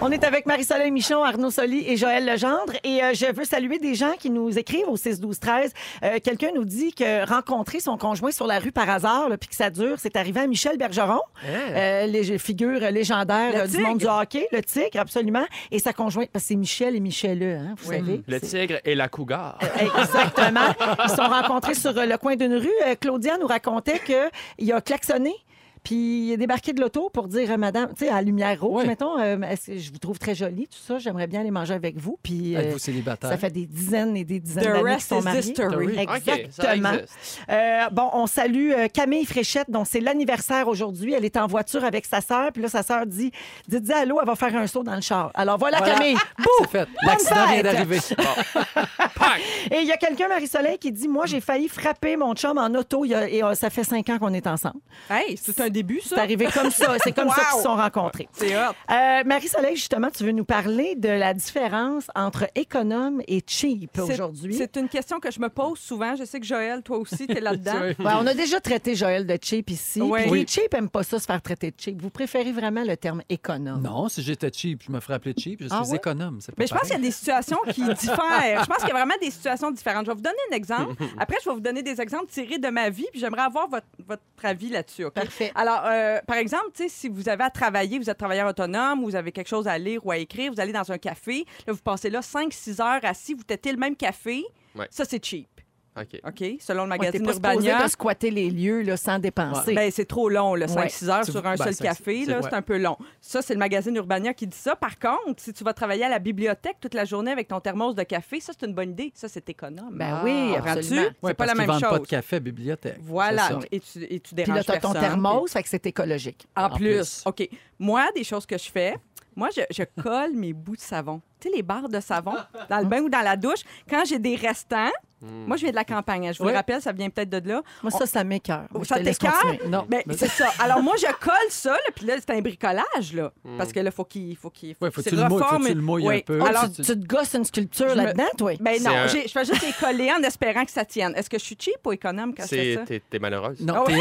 Speaker 1: On est avec Marie-Soleil Michon, Arnaud Soli et Joël Legendre. Et euh, je veux saluer des gens qui nous écrivent au 6-12-13. Euh, Quelqu'un nous dit que rencontrer son conjoint sur la rue par hasard, là, puis que ça dure, c'est arrivé à Michel Bergeron, euh, les figure légendaire
Speaker 2: Le
Speaker 1: euh, du monde du hockey, le tigre, absolument. Et sa conjointe, parce que c'est Michel et Michel, hein, vous savez.
Speaker 3: Le tigre et la cougar.
Speaker 1: Exactement. Ils sont rencontrés sur le coin d'une rue. Claudia nous racontait qu'il a klaxonné. Puis il est débarqué de l'auto pour dire à madame, tu sais, à la lumière rouge,
Speaker 4: Ouais.
Speaker 1: mettons, euh, est-ce que je vous trouve très jolie, tout ça, j'aimerais bien aller manger avec vous. Puis euh,
Speaker 4: Êtes-vous célibataire?
Speaker 1: ça fait des dizaines et des dizaines
Speaker 2: The
Speaker 1: d'années qu'ils
Speaker 2: rest
Speaker 1: sont
Speaker 2: is
Speaker 1: mariés.
Speaker 2: history.
Speaker 1: Exactement.
Speaker 3: existe.
Speaker 1: Euh, bon, on salue euh, Camille Fréchette, dont c'est l'anniversaire aujourd'hui. Elle est en voiture avec sa sœur. Puis là, sa sœur dit, dit, dis allô, elle va faire un saut dans le char. Alors voilà,
Speaker 4: Voilà.
Speaker 1: Camille. Bouh!
Speaker 4: C'est fait. L'accident vient d'arriver.
Speaker 1: Et il y a quelqu'un, Marie-Soleil, qui dit Moi, j'ai failli frapper mon chum en auto il y a- et euh, ça fait cinq ans qu'on est ensemble.
Speaker 2: Hey, c'est un début,
Speaker 1: C'est
Speaker 2: ça.
Speaker 1: arrivé comme ça. C'est comme ça qu'ils se sont rencontrés.
Speaker 2: C'est hot.
Speaker 1: Euh, Marie-Soleil, justement, tu veux nous parler de la différence entre économe et cheap
Speaker 2: C'est-
Speaker 1: aujourd'hui?
Speaker 2: C'est une question que je me pose souvent. Je sais que Joël, toi aussi, t'es là-dedans.
Speaker 4: Oui.
Speaker 1: Ouais, on a déjà traité Joël de cheap ici.
Speaker 2: Ouais. Oui.
Speaker 1: Les cheap n'aiment pas ça, se faire traiter de cheap. Vous préférez vraiment le terme économe?
Speaker 4: Non, si j'étais cheap, je me ferais appeler cheap. Je suis
Speaker 1: Ah ouais?
Speaker 4: économe. c'est pas
Speaker 2: Mais je pense qu'il y a des situations qui diffèrent. Je pense qu'il y a vraiment des situations différentes. Je vais vous donner un exemple. Après, je vais vous donner des exemples tirés de ma vie, puis j'aimerais avoir votre, votre avis là-dessus.
Speaker 1: Parfait.
Speaker 2: Alors, euh, par exemple, si vous avez à travailler, vous êtes travailleur autonome, vous avez quelque chose à lire ou à écrire, vous allez dans un café, là, vous passez là 5-6 heures assis, vous têtez le même café,
Speaker 3: Ouais.
Speaker 2: ça, c'est cheap.
Speaker 3: OK.
Speaker 2: OK? Selon le
Speaker 1: Ouais,
Speaker 2: magazine
Speaker 1: pas supposé
Speaker 2: Urbania.
Speaker 1: de squatter les lieux là, sans dépenser.
Speaker 2: Ben, c'est trop long, là, 5-6 heures
Speaker 4: Tu-
Speaker 2: sur un
Speaker 4: ben,
Speaker 2: seul café.
Speaker 4: c'est-
Speaker 2: là,
Speaker 4: ouais.
Speaker 2: C'est un peu long. Ça, c'est le magazine Urbania qui dit ça. Par contre, si tu vas travailler à la bibliothèque toute la journée avec ton thermos de café, ça, c'est une bonne idée. Ça, c'est économe.
Speaker 1: Ben oui,
Speaker 2: Comprends-tu?
Speaker 1: absolument.
Speaker 2: C'est
Speaker 4: Ouais,
Speaker 2: pas la même
Speaker 4: vendent pas
Speaker 2: chose.
Speaker 4: de café à bibliothèque.
Speaker 2: Voilà. Et tu, et tu
Speaker 1: Puis
Speaker 2: déranges
Speaker 1: là, t'as ton thermos, fait que c'est écologique.
Speaker 2: En,
Speaker 4: En
Speaker 2: plus.
Speaker 4: plus.
Speaker 2: OK. Moi, des choses que je fais, moi, je, je colle mes bouts de savon. Tu sais, les barres de savon dans le bain ou dans la douche. Quand j'ai des restants, moi, je viens de la campagne. hein. Je vous le rappelle, ça vient peut-être de là.
Speaker 1: Moi, ça, ça m'écœure. Je
Speaker 2: Ça
Speaker 1: continuer. Non.
Speaker 2: Ben,
Speaker 4: Mais-
Speaker 2: c'est ça. Alors, moi, je colle ça, là, puis là, c'est un bricolage, là. Parce que là, faut qu'il faut qu'il
Speaker 4: Ouais, faut que
Speaker 2: qu'il
Speaker 4: tu le mouilles- faut que tu le mouilles un peu.
Speaker 1: Ah,
Speaker 2: Alors,
Speaker 1: tu, tu te gosses une sculpture
Speaker 2: Je me-
Speaker 1: là-dedans, toi?
Speaker 2: ben non,
Speaker 3: un-
Speaker 2: je fais juste les coller en espérant que ça tienne. Est-ce que je suis cheap ou économe quand je fais
Speaker 3: C'est-
Speaker 2: ça?
Speaker 3: T'es t'es malheureuse.
Speaker 4: Non,
Speaker 2: Ah
Speaker 4: t'es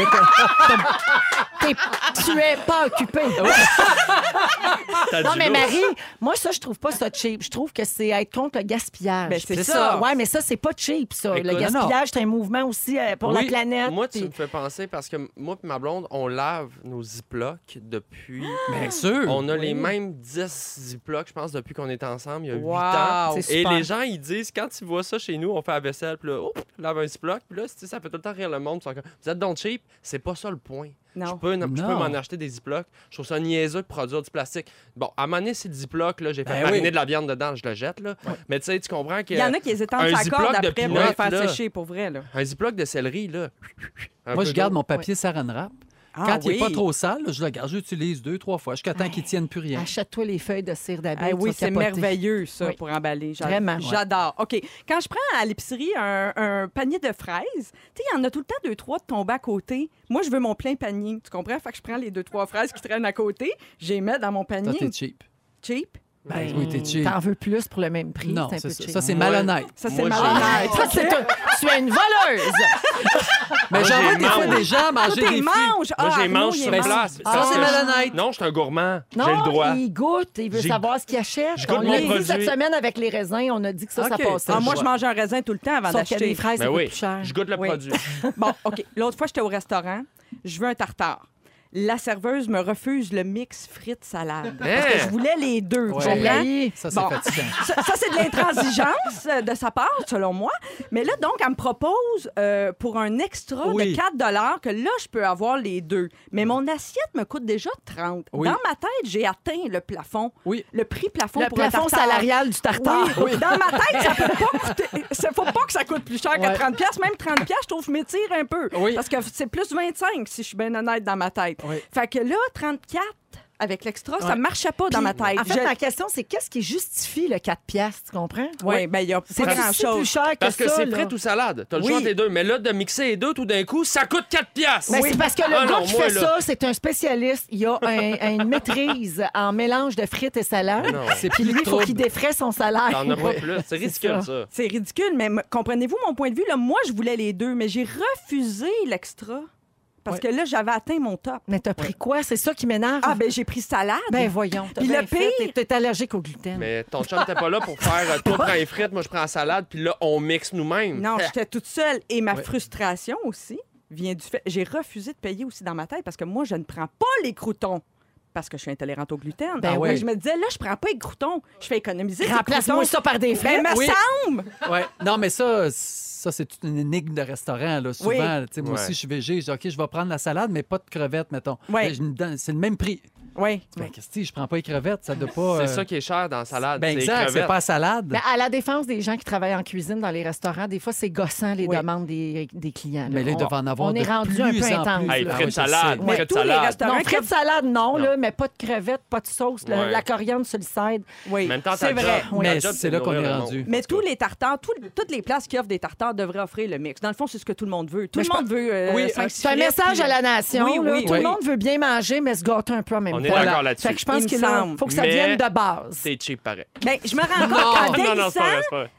Speaker 1: T'es- tu es pas occupé.
Speaker 3: T'as
Speaker 1: Non, mais. Marie, moi, ça, je trouve pas ça cheap. Je trouve que c'est être contre le gaspillage.
Speaker 2: Ben, c'est
Speaker 1: Puis
Speaker 2: ça.
Speaker 1: Ouais, mais ça, c'est pas cheap, ça. le gaspillage, c'est un mouvement aussi euh, pour la planète.
Speaker 3: Moi, tu me fais penser parce que moi et ma blonde, on lave nos ziplocs depuis.
Speaker 4: Bien sûr.
Speaker 3: On a
Speaker 2: Oui.
Speaker 3: les mêmes 10 ziplocs, je pense, depuis qu'on est ensemble, il y a 8
Speaker 2: Wow.
Speaker 3: ans.
Speaker 1: C'est
Speaker 3: Et
Speaker 1: super.
Speaker 3: les gens, ils disent, quand tu vois ça chez nous, on fait la vaisselle, puis là, oh, lave un ziploc, puis là, ça fait tout le temps rire le monde. Ils Vous êtes donc cheap, c'est pas ça le point. Je
Speaker 2: Non.
Speaker 3: peux, je peux m'en acheter des ziplocs. Je trouve ça niaiseux de produire du plastique. Bon, à un moment donné, c'est le ziploc, là, j'ai fait
Speaker 4: Ben
Speaker 3: mariner
Speaker 4: oui.
Speaker 3: de la viande dedans, je le jette, là. Mais tu sais, tu comprends que.
Speaker 2: Il y en a qui les étendent sa corde
Speaker 3: de
Speaker 2: après pour les faire sécher, pour vrai. Là.
Speaker 3: Un ziploc de céleri, là. Un
Speaker 4: Moi,
Speaker 3: peu
Speaker 4: je garde mon papier saran wrap.
Speaker 2: Ah
Speaker 4: Quand il n'est
Speaker 2: oui.
Speaker 4: pas trop sale, là, je le garde. J'utilise deux, trois fois jusqu'à temps qu'il ne tienne plus rien.
Speaker 1: Achète-toi les feuilles de cire d'abeille.
Speaker 2: Ah oui, c'est merveilleux, ça,
Speaker 1: Oui.
Speaker 2: pour emballer. J'adore. OK. Quand je prends à l'épicerie un, un panier de fraises, tu sais, il y en a tout le temps deux, trois de tomber à côté. Moi, je veux mon plein panier. Tu comprends? Fait que je prends les deux, trois fraises qui traînent à côté, je les mets dans mon
Speaker 4: Toi,
Speaker 2: panier.
Speaker 4: t'es cheap.
Speaker 2: Cheap?
Speaker 4: Ben, oui, t'es cheap.
Speaker 1: T'en veux plus pour le même prix.
Speaker 4: Non,
Speaker 1: c'est un
Speaker 4: c'est
Speaker 1: peu
Speaker 4: ça. c'est malhonnête.
Speaker 2: Ça, c'est malhonnête.
Speaker 1: Ah, c'est tu es une voleuse.
Speaker 4: Mais
Speaker 3: Moi,
Speaker 4: j'en
Speaker 3: j'ai
Speaker 4: vois des fois
Speaker 3: mange.
Speaker 4: des gens manger des fruits.
Speaker 3: Moi,
Speaker 2: Ah,
Speaker 3: j'ai
Speaker 2: Arnaud,
Speaker 3: mange sur place.
Speaker 4: Ça, c'est malhonnête.
Speaker 3: Non, je suis un gourmand. J'ai le droit.
Speaker 1: il goûte, il veut savoir ce qu'il achète.
Speaker 3: Je goûte
Speaker 1: on
Speaker 3: mon
Speaker 1: l'a dit
Speaker 3: produit.
Speaker 1: cette semaine avec les raisins, on a dit que ça, ça passait.
Speaker 2: Ah, moi, je mange un raisin tout le temps avant
Speaker 1: a des
Speaker 2: d'acheter.
Speaker 1: fraises, ça
Speaker 3: Ben
Speaker 1: coûte
Speaker 3: oui,
Speaker 1: plus cher.
Speaker 3: je goûte le produit.
Speaker 2: Bon, OK. L'autre fois, j'étais au restaurant. Je veux un tartare. La serveuse me refuse le mix frites-salade. Parce que je voulais les deux.
Speaker 4: Ouais.
Speaker 1: Je
Speaker 2: comprends?
Speaker 1: l'ai.
Speaker 4: Ça, c'est
Speaker 2: Bon.
Speaker 4: fatigant.
Speaker 2: Ça, ça, c'est de l'intransigeance euh, de sa part, selon moi. Mais là, donc, elle me propose euh, pour un extra
Speaker 4: Oui.
Speaker 2: de 4 que là, je peux avoir les deux. Mais mon assiette me coûte déjà 30
Speaker 4: Oui.
Speaker 2: Dans ma tête, j'ai atteint le plafond.
Speaker 4: Oui.
Speaker 2: Le prix plafond
Speaker 1: Le
Speaker 2: pour un
Speaker 1: plafond
Speaker 2: tartare.
Speaker 1: salarial du tartare.
Speaker 2: Oui, Dans ma tête, ça peut pas coûter. Ça faut pas que ça coûte plus cher que
Speaker 4: Ouais.
Speaker 2: 30 pièces, même 30 pièces, je trouve je m'étire un peu.
Speaker 4: Oui.
Speaker 2: Parce que c'est plus 25 si je suis bien honnête dans ma tête.
Speaker 4: Oui.
Speaker 2: Fait que là 34 avec l'extra, ça
Speaker 4: Ouais.
Speaker 2: marchait pas dans ma tête.
Speaker 1: En fait,
Speaker 2: Je-
Speaker 1: ma question, c'est qu'est-ce qui justifie le 4 piastres, tu comprends?
Speaker 2: Oui, ben il y a
Speaker 1: C'est
Speaker 2: pas grand-chose.
Speaker 1: plus cher que
Speaker 3: Parce que c'est frites ou salade. T'as le
Speaker 2: Oui.
Speaker 3: choix les deux. Mais là, de mixer les deux tout d'un coup, ça coûte 4 piastres.
Speaker 1: Ben, C'est parce que le
Speaker 3: Ah
Speaker 1: gars
Speaker 3: non,
Speaker 1: qui
Speaker 3: moi,
Speaker 1: fait
Speaker 3: là.
Speaker 1: ça, c'est un spécialiste. Il a un- une maîtrise en mélange de frites et salade.
Speaker 3: Non.
Speaker 4: C'est
Speaker 1: Puis lui, il faut qu'il défraie son salaire.
Speaker 3: T'en as pas plus. C'est ridicule,
Speaker 1: ça.
Speaker 3: ça.
Speaker 2: C'est ridicule, mais comprenez-vous mon point de vue? Là, moi, je voulais les deux, mais j'ai refusé l'extra. Parce
Speaker 4: Ouais.
Speaker 2: que là, j'avais atteint mon top.
Speaker 1: Mais t'as pris quoi? C'est ça qui m'énerve.
Speaker 2: Ah, ben j'ai pris salade.
Speaker 1: Ben voyons.
Speaker 2: Puis le pire-
Speaker 1: T'es- allergique au gluten.
Speaker 3: Mais ton chum t'es pas là pour faire euh, toi prends les frites, moi je prends la salade, puis là on mixe nous-mêmes.
Speaker 2: Non, j'étais toute seule. Et ma
Speaker 4: Ouais.
Speaker 2: frustration aussi vient du fait. J'ai refusé de payer aussi dans ma tête parce que moi, je ne prends pas les croutons. Parce que je suis intolérante au gluten.
Speaker 1: Ben
Speaker 2: Ah
Speaker 4: oui.
Speaker 2: Je me disais, là, je prends pas les croutons. Je fais économiser
Speaker 1: Remplace-moi ça par des frites.
Speaker 2: Ben, me
Speaker 4: Oui.
Speaker 2: semble!
Speaker 4: Ouais. Non, mais ça, ça c'est toute une énigme de restaurant. Là. Souvent,
Speaker 2: Oui.
Speaker 4: tu sais, moi
Speaker 3: Ouais.
Speaker 4: aussi, je suis végé. Je dis, OK, je vais prendre la salade, mais pas de crevettes, mettons.
Speaker 2: Ouais.
Speaker 4: Mais C'est le même prix.
Speaker 2: Oui.
Speaker 4: Ben, qu'est-ce que je prends pas les crevettes? Ça doit pas.
Speaker 3: C'est
Speaker 4: euh,
Speaker 3: ça qui est cher dans la salade.
Speaker 4: Ben, exact, c'est pas la salade.
Speaker 1: Ben, à la défense des gens qui travaillent en cuisine dans les restaurants, des fois, c'est gossant les
Speaker 4: Oui.
Speaker 1: demandes des, des clients. là.
Speaker 4: mais là, il
Speaker 1: On-
Speaker 4: devait en avoir
Speaker 1: on
Speaker 4: de
Speaker 1: est rendu
Speaker 4: plus
Speaker 1: un peu
Speaker 4: en
Speaker 1: intense.
Speaker 4: plus.
Speaker 3: Hey.
Speaker 4: Ah
Speaker 3: frites
Speaker 4: oui,
Speaker 3: salade.
Speaker 2: Mais
Speaker 3: frites
Speaker 2: tous les
Speaker 3: salade.
Speaker 2: restaurants
Speaker 1: Non, frites salade, non,
Speaker 3: Non.
Speaker 1: là, mais pas de crevettes, pas de sauce,
Speaker 3: Ouais.
Speaker 1: la coriandre sur le side.
Speaker 2: Oui,
Speaker 3: En même temps,
Speaker 2: c'est vrai.
Speaker 1: Oui.
Speaker 4: Mais c'est là qu'on est rendu.
Speaker 2: Mais tous les tartares, tous- toutes les places qui offrent des tartares devraient offrir le mix. Dans le fond, c'est ce que tout le monde veut. Tout le monde veut. euh,
Speaker 4: Oui,
Speaker 1: C'est un message à la nation.
Speaker 2: Oui, oui,
Speaker 1: Tout
Speaker 2: oui.
Speaker 1: le monde veut bien manger, mais se gâter un peu en même
Speaker 3: On est d'accord là-dessus.
Speaker 1: Fait que je pense
Speaker 2: Il
Speaker 1: qu'il faut que ça
Speaker 3: Mais-
Speaker 1: vienne de base.
Speaker 3: C'est cheap pareil.
Speaker 2: Ben, je me rends compte qu'en vieillissant,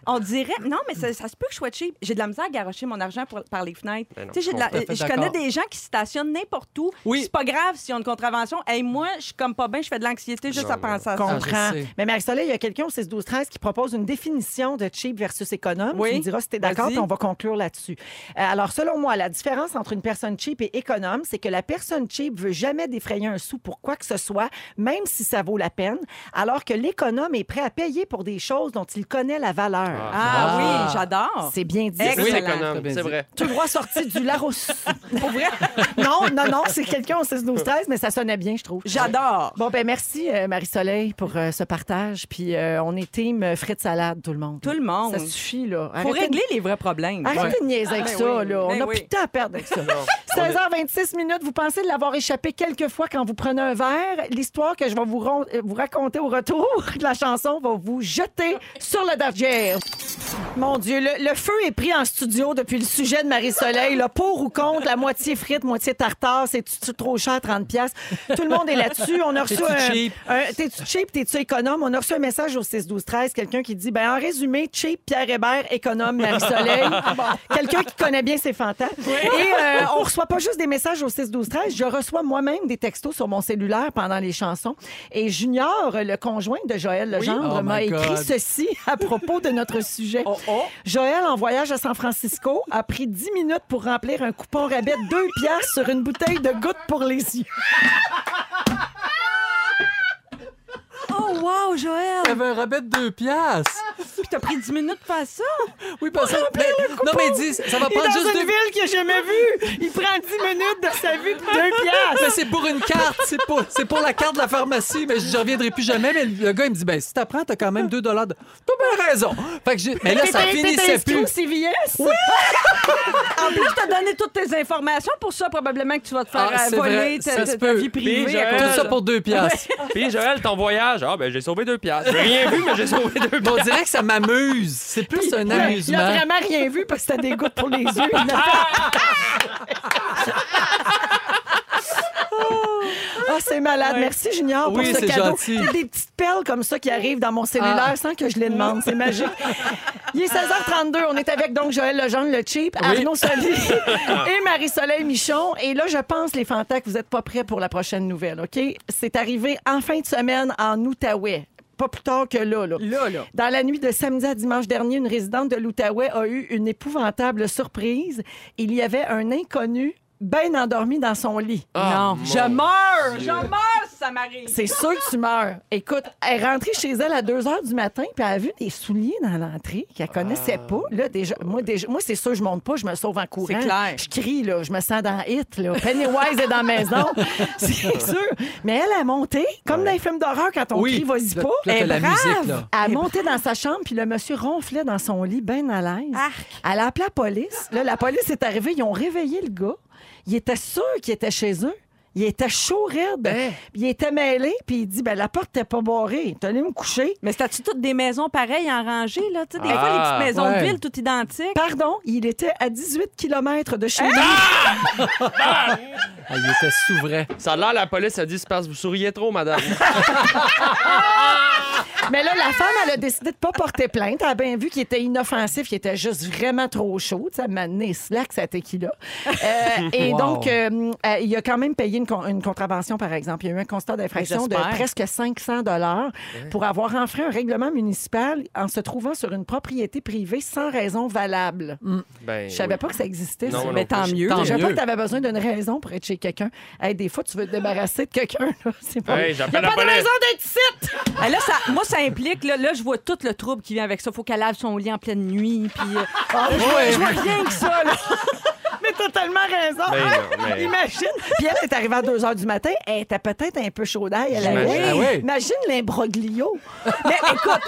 Speaker 2: on dirait. Non, mais ça, ça se peut que je sois cheap. J'ai de la misère à garocher mon argent pour- par les fenêtres.
Speaker 3: Ben non,
Speaker 2: Tu sais, j'ai de la-
Speaker 4: je
Speaker 2: connais des gens qui stationnent n'importe où.
Speaker 4: Oui.
Speaker 2: C'est pas grave s'ils ont une contravention. Hey, moi, je suis comme pas bien, je fais de l'anxiété juste
Speaker 3: Non,
Speaker 2: à penser à ça.
Speaker 4: Je
Speaker 1: comprends. Mais Marie-Soleil, il y a quelqu'un au 6 12 13 qui propose une définition de cheap versus économe.
Speaker 2: Oui.
Speaker 1: Tu me diras si tu es d'accord, puis on va conclure là-dessus. Euh, alors, selon moi, la différence entre une personne cheap et économe, c'est que la personne cheap veut jamais défrayer un sou pour quoi que ce ce soit, même si ça vaut la peine, alors que l'économe est prêt à payer pour des choses dont il connaît la valeur.
Speaker 2: Ah,
Speaker 4: Ah.
Speaker 2: oui, j'adore.
Speaker 1: C'est bien dit.
Speaker 2: Excellent.
Speaker 3: Oui, c'est vrai.
Speaker 1: Tout droit sorti du Larousse. Pour vrai? Non, non, non, c'est quelqu'un au 6 12 13 mais ça sonnait bien, je trouve.
Speaker 2: J'adore.
Speaker 1: Bon, ben merci, euh, Marie-Soleil, pour euh, ce partage. Puis euh, on est team frites salade, tout le monde.
Speaker 2: Tout le monde.
Speaker 1: Ça suffit, là. Arrêtez
Speaker 2: régler les vrais problèmes.
Speaker 1: de- Arrêtez de niaiser avec
Speaker 2: Ben
Speaker 1: ça,
Speaker 2: oui,
Speaker 1: là. On
Speaker 2: ben
Speaker 1: n'a
Speaker 2: oui.
Speaker 1: plus de temps à perdre avec ça. 16h26 minutes, vous pensez l'avoir échappé quelques fois quand vous prenez un verre? L'histoire que je vais vous, euh, vous raconter au retour de la chanson va vous jeter sur le dardière. Mon Dieu, le, le feu est pris en studio depuis le sujet de Marie-Soleil. Le pour ou contre, la moitié frite, moitié tartare, c'est-tu trop cher, 30 pièces Tout le monde est là-dessus. On a reçu un...
Speaker 4: cheap?
Speaker 1: un- T'es-tu cheap, t'es-tu économe? On a reçu un message au 6-12-13, quelqu'un qui dit, ben en résumé, cheap, Pierre Hébert, économe, Marie-Soleil. quelqu'un qui connaît bien ses fantasmes. Et euh, on reçoit pas juste des messages au 6-12-13, je reçois moi-même des textos sur mon cellulaire pendant les chansons. Et Junior, le conjoint de Joël Legendre,
Speaker 4: Oh
Speaker 1: m'a écrit ceci à propos de notre sujet. Joël, en voyage à San Francisco, a pris 10 minutes pour remplir un coupon rabais de 2 piastres sur une bouteille de gouttes pour les yeux.
Speaker 2: Oh, wow, Joël.
Speaker 4: J'avais un rabais de 2 piastres.
Speaker 2: Puis t'as pris 10 minutes pour faire ça?
Speaker 4: Oui, parce que. mais- non, mais dis, ça va
Speaker 1: Il est
Speaker 4: prendre
Speaker 1: dans
Speaker 4: juste
Speaker 1: une
Speaker 4: deux.
Speaker 1: ville qu'il n'a jamais vue. Il prend 10 minutes de sa vie pour 2 piastres.
Speaker 4: Mais c'est pour une carte, c'est pour, c'est pour la carte de la pharmacie, mais je reviendrai plus jamais. Mais le gars, il me dit, ben si t'apprends, t'as quand même 2 dollars de. T'as bien raison. Fait que j'ai- mais là, ça
Speaker 1: T'es- t'es
Speaker 4: finissait
Speaker 1: inscrit
Speaker 4: plus.
Speaker 1: CVS?
Speaker 2: En plus, t'as donné toutes tes informations pour ça, probablement que tu vas te faire
Speaker 4: Ah,
Speaker 2: euh,
Speaker 4: c'est
Speaker 2: voler
Speaker 4: vrai,
Speaker 2: ta,
Speaker 4: ça
Speaker 2: ta-
Speaker 4: se
Speaker 2: ta
Speaker 4: peut.
Speaker 2: vie privée.
Speaker 3: Puis,
Speaker 2: à
Speaker 3: Joël,
Speaker 2: cause
Speaker 4: Tout ça pour 2 piastres.
Speaker 3: Puis Joël, ton voyage, ah ben j'ai sauvé deux piastres. J'ai rien vu, mais j'ai sauvé deux
Speaker 4: Mais on
Speaker 3: piastres.
Speaker 4: dirait que ça m'amuse. C'est plus un
Speaker 1: Il a- Il
Speaker 4: amusement.
Speaker 1: a vraiment rien vu parce que c'était des gouttes pour les yeux. Ah, c'est malade. Merci, Junior, pour
Speaker 4: Oui,
Speaker 1: ce cadeau.
Speaker 4: gentil.
Speaker 1: Des petites perles comme ça qui arrivent dans mon cellulaire
Speaker 4: Ah.
Speaker 1: sans que je les demande. C'est magique. Il est 16h32. On est avec donc Joël Legendre, le cheap, Arnaud Soli et Marie-Soleil Michon. Et là, je pense, les fantas, que vous n'êtes pas prêts pour la prochaine nouvelle, OK? C'est arrivé en fin de semaine en Outaouais. Pas plus tard que là, là.
Speaker 2: Là, là.
Speaker 1: Dans la nuit de samedi à dimanche dernier, une résidente de l'Outaouais a eu une épouvantable surprise. Il y avait un inconnu bien endormi dans son lit.
Speaker 2: non,
Speaker 3: mon
Speaker 2: je meurs! Je meurs ça m'arrive!
Speaker 1: C'est sûr que tu meurs. Écoute, elle est rentrée chez elle à 2 heures du matin, puis elle a vu des souliers dans l'entrée qu'elle connaissait
Speaker 2: Ah.
Speaker 1: pas. Là, déjà, moi, déjà, moi c'est sûr, je monte pas, je me sauve en courant.
Speaker 2: C'est clair.
Speaker 1: Je crie, là, je me sens dans Hit. Là. Pennywise est dans la maison. c'est sûr. Mais elle a monté, comme dans les films d'horreur, quand on
Speaker 4: Oui.
Speaker 1: crie, vas-y pas.
Speaker 4: là,
Speaker 1: Elle est
Speaker 4: la
Speaker 1: brave.
Speaker 4: musique, là.
Speaker 1: Elle a monté dans sa chambre, puis le monsieur ronflait dans son lit, bien à l'aise.
Speaker 2: Arc.
Speaker 1: Elle a appelé la police. Là, la police est arrivée, ils ont réveillé le gars. Il était sûr qu'il était chez eux. Il était chaud raide.
Speaker 4: Hein?
Speaker 1: Il était mêlé, puis il dit ben la porte n'était pas barrée. Allé me coucher.
Speaker 2: Mais c'était-tu toutes des maisons pareilles en rangée, là? Des fois, les
Speaker 3: Ah,
Speaker 2: petites maisons
Speaker 4: ouais.
Speaker 2: de ville toutes identiques.
Speaker 1: Pardon, il était à 18 km de chez lui.
Speaker 4: Ah, il était souverain.
Speaker 3: Ça a l'air, la police a dit, c'est parce que vous souriez trop, madame.
Speaker 1: Mais là, la femme, elle a décidé de pas porter plainte. Elle a bien vu qu'il était inoffensif, qu'il était juste vraiment trop chaud. Elle m'a donné slack, sa tequila. Euh, et
Speaker 4: Wow.
Speaker 1: donc, euh, euh, il a quand même payé une, con- une contravention, par exemple. Il y a eu un constat d'infraction de presque 500 dollars pour avoir enfreint un règlement municipal en se trouvant sur une propriété privée sans raison valable.
Speaker 3: Ben,
Speaker 1: Je savais
Speaker 3: oui.
Speaker 1: pas que ça existait.
Speaker 3: Non,
Speaker 1: ça.
Speaker 3: moi
Speaker 2: Mais tant mieux.
Speaker 1: Je savais pas que tu avais besoin d'une raison pour être chez quelqu'un. Hey, des fois, tu veux te débarrasser de quelqu'un. C'est pas.
Speaker 3: Hey,
Speaker 1: Il n'y a pas
Speaker 3: la
Speaker 1: de
Speaker 3: police.
Speaker 1: raison d'être ici!
Speaker 2: Ah, là, ça, moi, ça implique, là, là, je vois tout le trouble qui vient avec ça. Faut qu'elle lave son lit en pleine nuit. Puis, euh, je vois rien que ça, là.
Speaker 1: Mais t'as tellement raison.
Speaker 3: Non, mais-
Speaker 1: Imagine. Puis elle est arrivée à 2 h du matin. Elle était peut-être un peu chaud d'ail. Elle avait-.
Speaker 4: Ah oui.
Speaker 1: Imagine l'imbroglio.
Speaker 2: Mais écoute,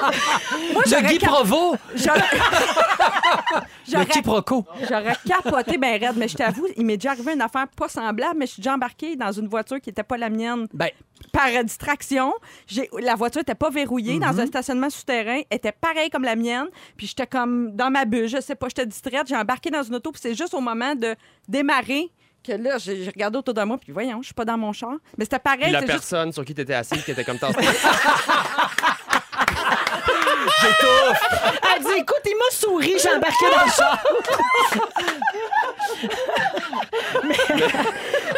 Speaker 2: moi,
Speaker 4: Le
Speaker 2: j'aurais
Speaker 4: Guy
Speaker 2: cap-
Speaker 4: Provo,
Speaker 2: j'aurais-
Speaker 4: le
Speaker 2: j'aurais
Speaker 4: quiproquo.
Speaker 2: J'aurais capoté ben raide, mais je t'avoue, il m'est déjà arrivé une affaire pas semblable, mais je suis déjà embarquée dans une voiture qui n'était pas la mienne
Speaker 4: Ben,
Speaker 2: par euh, distraction. J'ai- La voiture n'était pas verrouillée dans un stationnement souterrain, était pareil comme la mienne, puis j'étais comme dans ma bulle, je sais pas, j'étais distraite, j'ai embarqué dans une auto, puis c'est juste au moment de démarrer que là, j'ai regardé autour de moi, puis voyons, je suis pas dans mon char. Mais c'était
Speaker 3: Puis
Speaker 2: pareil,
Speaker 3: la
Speaker 2: c'est juste...
Speaker 3: personne sur qui t'étais assise qui était comme ça.
Speaker 1: Elle dit Écoute, il m'a souri, j'ai embarqué dans le char.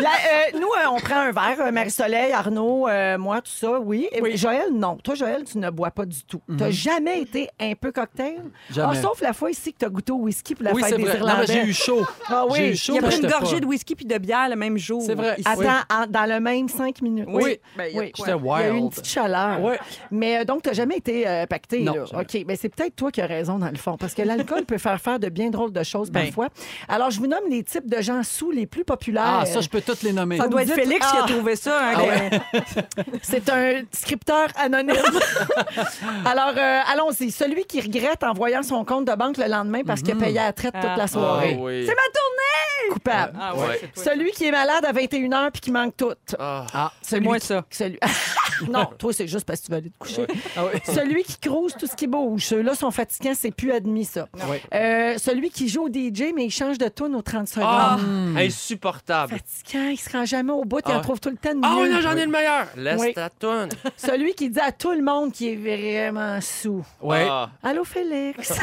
Speaker 1: Là, euh, nous, euh, on prend un verre, euh, Marie-Soleil, Arnaud, euh, moi, tout ça, oui. Et Joël, non. Toi, Joël, tu ne bois pas du tout. Tu n'as jamais été un peu cocktail?
Speaker 4: Mhm. Jamais.
Speaker 1: Ah, sauf la fois ici que tu as goûté au whisky pour la
Speaker 4: Oui,
Speaker 1: fête
Speaker 4: c'est
Speaker 1: des
Speaker 4: vrai. Non, mais
Speaker 1: Irlandais.
Speaker 4: j'ai eu chaud.
Speaker 1: Ah oui.
Speaker 4: J'ai eu chaud,
Speaker 2: Il a
Speaker 4: mais
Speaker 2: pris une
Speaker 4: j'étais
Speaker 2: gorgée
Speaker 4: pas-
Speaker 2: de whisky puis de bière le même jour.
Speaker 4: C'est vrai.
Speaker 2: Ici.
Speaker 1: Attends, en- dans le même cinq minutes.
Speaker 4: Oui.
Speaker 2: Ben, il y a
Speaker 1: Oui.
Speaker 2: de quoi.
Speaker 4: J'étais
Speaker 1: Il y a eu une
Speaker 4: wild.
Speaker 1: petite chaleur.
Speaker 4: Ouais.
Speaker 1: Mais euh, donc, tu n'as jamais été euh, pacté.
Speaker 4: Non,
Speaker 1: là. OK. Ben, c'est peut-être toi qui as raison, dans le fond, parce que l'alcool peut faire faire de bien drôles de choses
Speaker 4: Ben.
Speaker 1: parfois. Alors, je vous nomme les types de gens sous les plus populaires.
Speaker 4: Ah, ça, je peux toutes les nommer.
Speaker 2: Ça doit être
Speaker 1: dites-
Speaker 2: Félix qui
Speaker 1: Ah.
Speaker 2: a trouvé ça. hein,
Speaker 4: Ah
Speaker 2: que-
Speaker 1: C'est un scripteur anonyme. Alors, euh, allons-y. Celui qui regrette en voyant son compte de banque le lendemain parce qu'il a payé à la traite toute
Speaker 2: Ah.
Speaker 1: la
Speaker 3: Ah
Speaker 1: soirée.
Speaker 3: oui.
Speaker 2: C'est ma tournée!
Speaker 1: Coupable.
Speaker 2: Ah ouais,
Speaker 3: Ouais.
Speaker 1: Celui qui est malade à 21h puis qui manque tout.
Speaker 3: Ah.
Speaker 4: Ah,
Speaker 2: C'est moi ça.
Speaker 1: Celui... non, toi, c'est juste parce que tu vas aller te coucher.
Speaker 4: ah oui.
Speaker 1: Celui qui crouse tout ce qui bouge. Ceux-là sont fatigants, c'est plus admis, ça. Euh, celui qui joue au DJ, mais il change de tune aux 30 secondes.
Speaker 3: Ah,
Speaker 4: Hmm.
Speaker 3: insupportable.
Speaker 1: Fatigant, il se rend jamais au bout, il
Speaker 3: Ah
Speaker 1: en
Speaker 3: ouais.
Speaker 1: trouve tout le temps de
Speaker 3: Ah oui, non, j'en ai le meilleur. Laisse
Speaker 1: Oui.
Speaker 3: ta.
Speaker 1: Celui qui dit à tout le monde qu'il est vraiment sous.
Speaker 4: Ouais.
Speaker 3: Ah.
Speaker 1: Allô, Félix?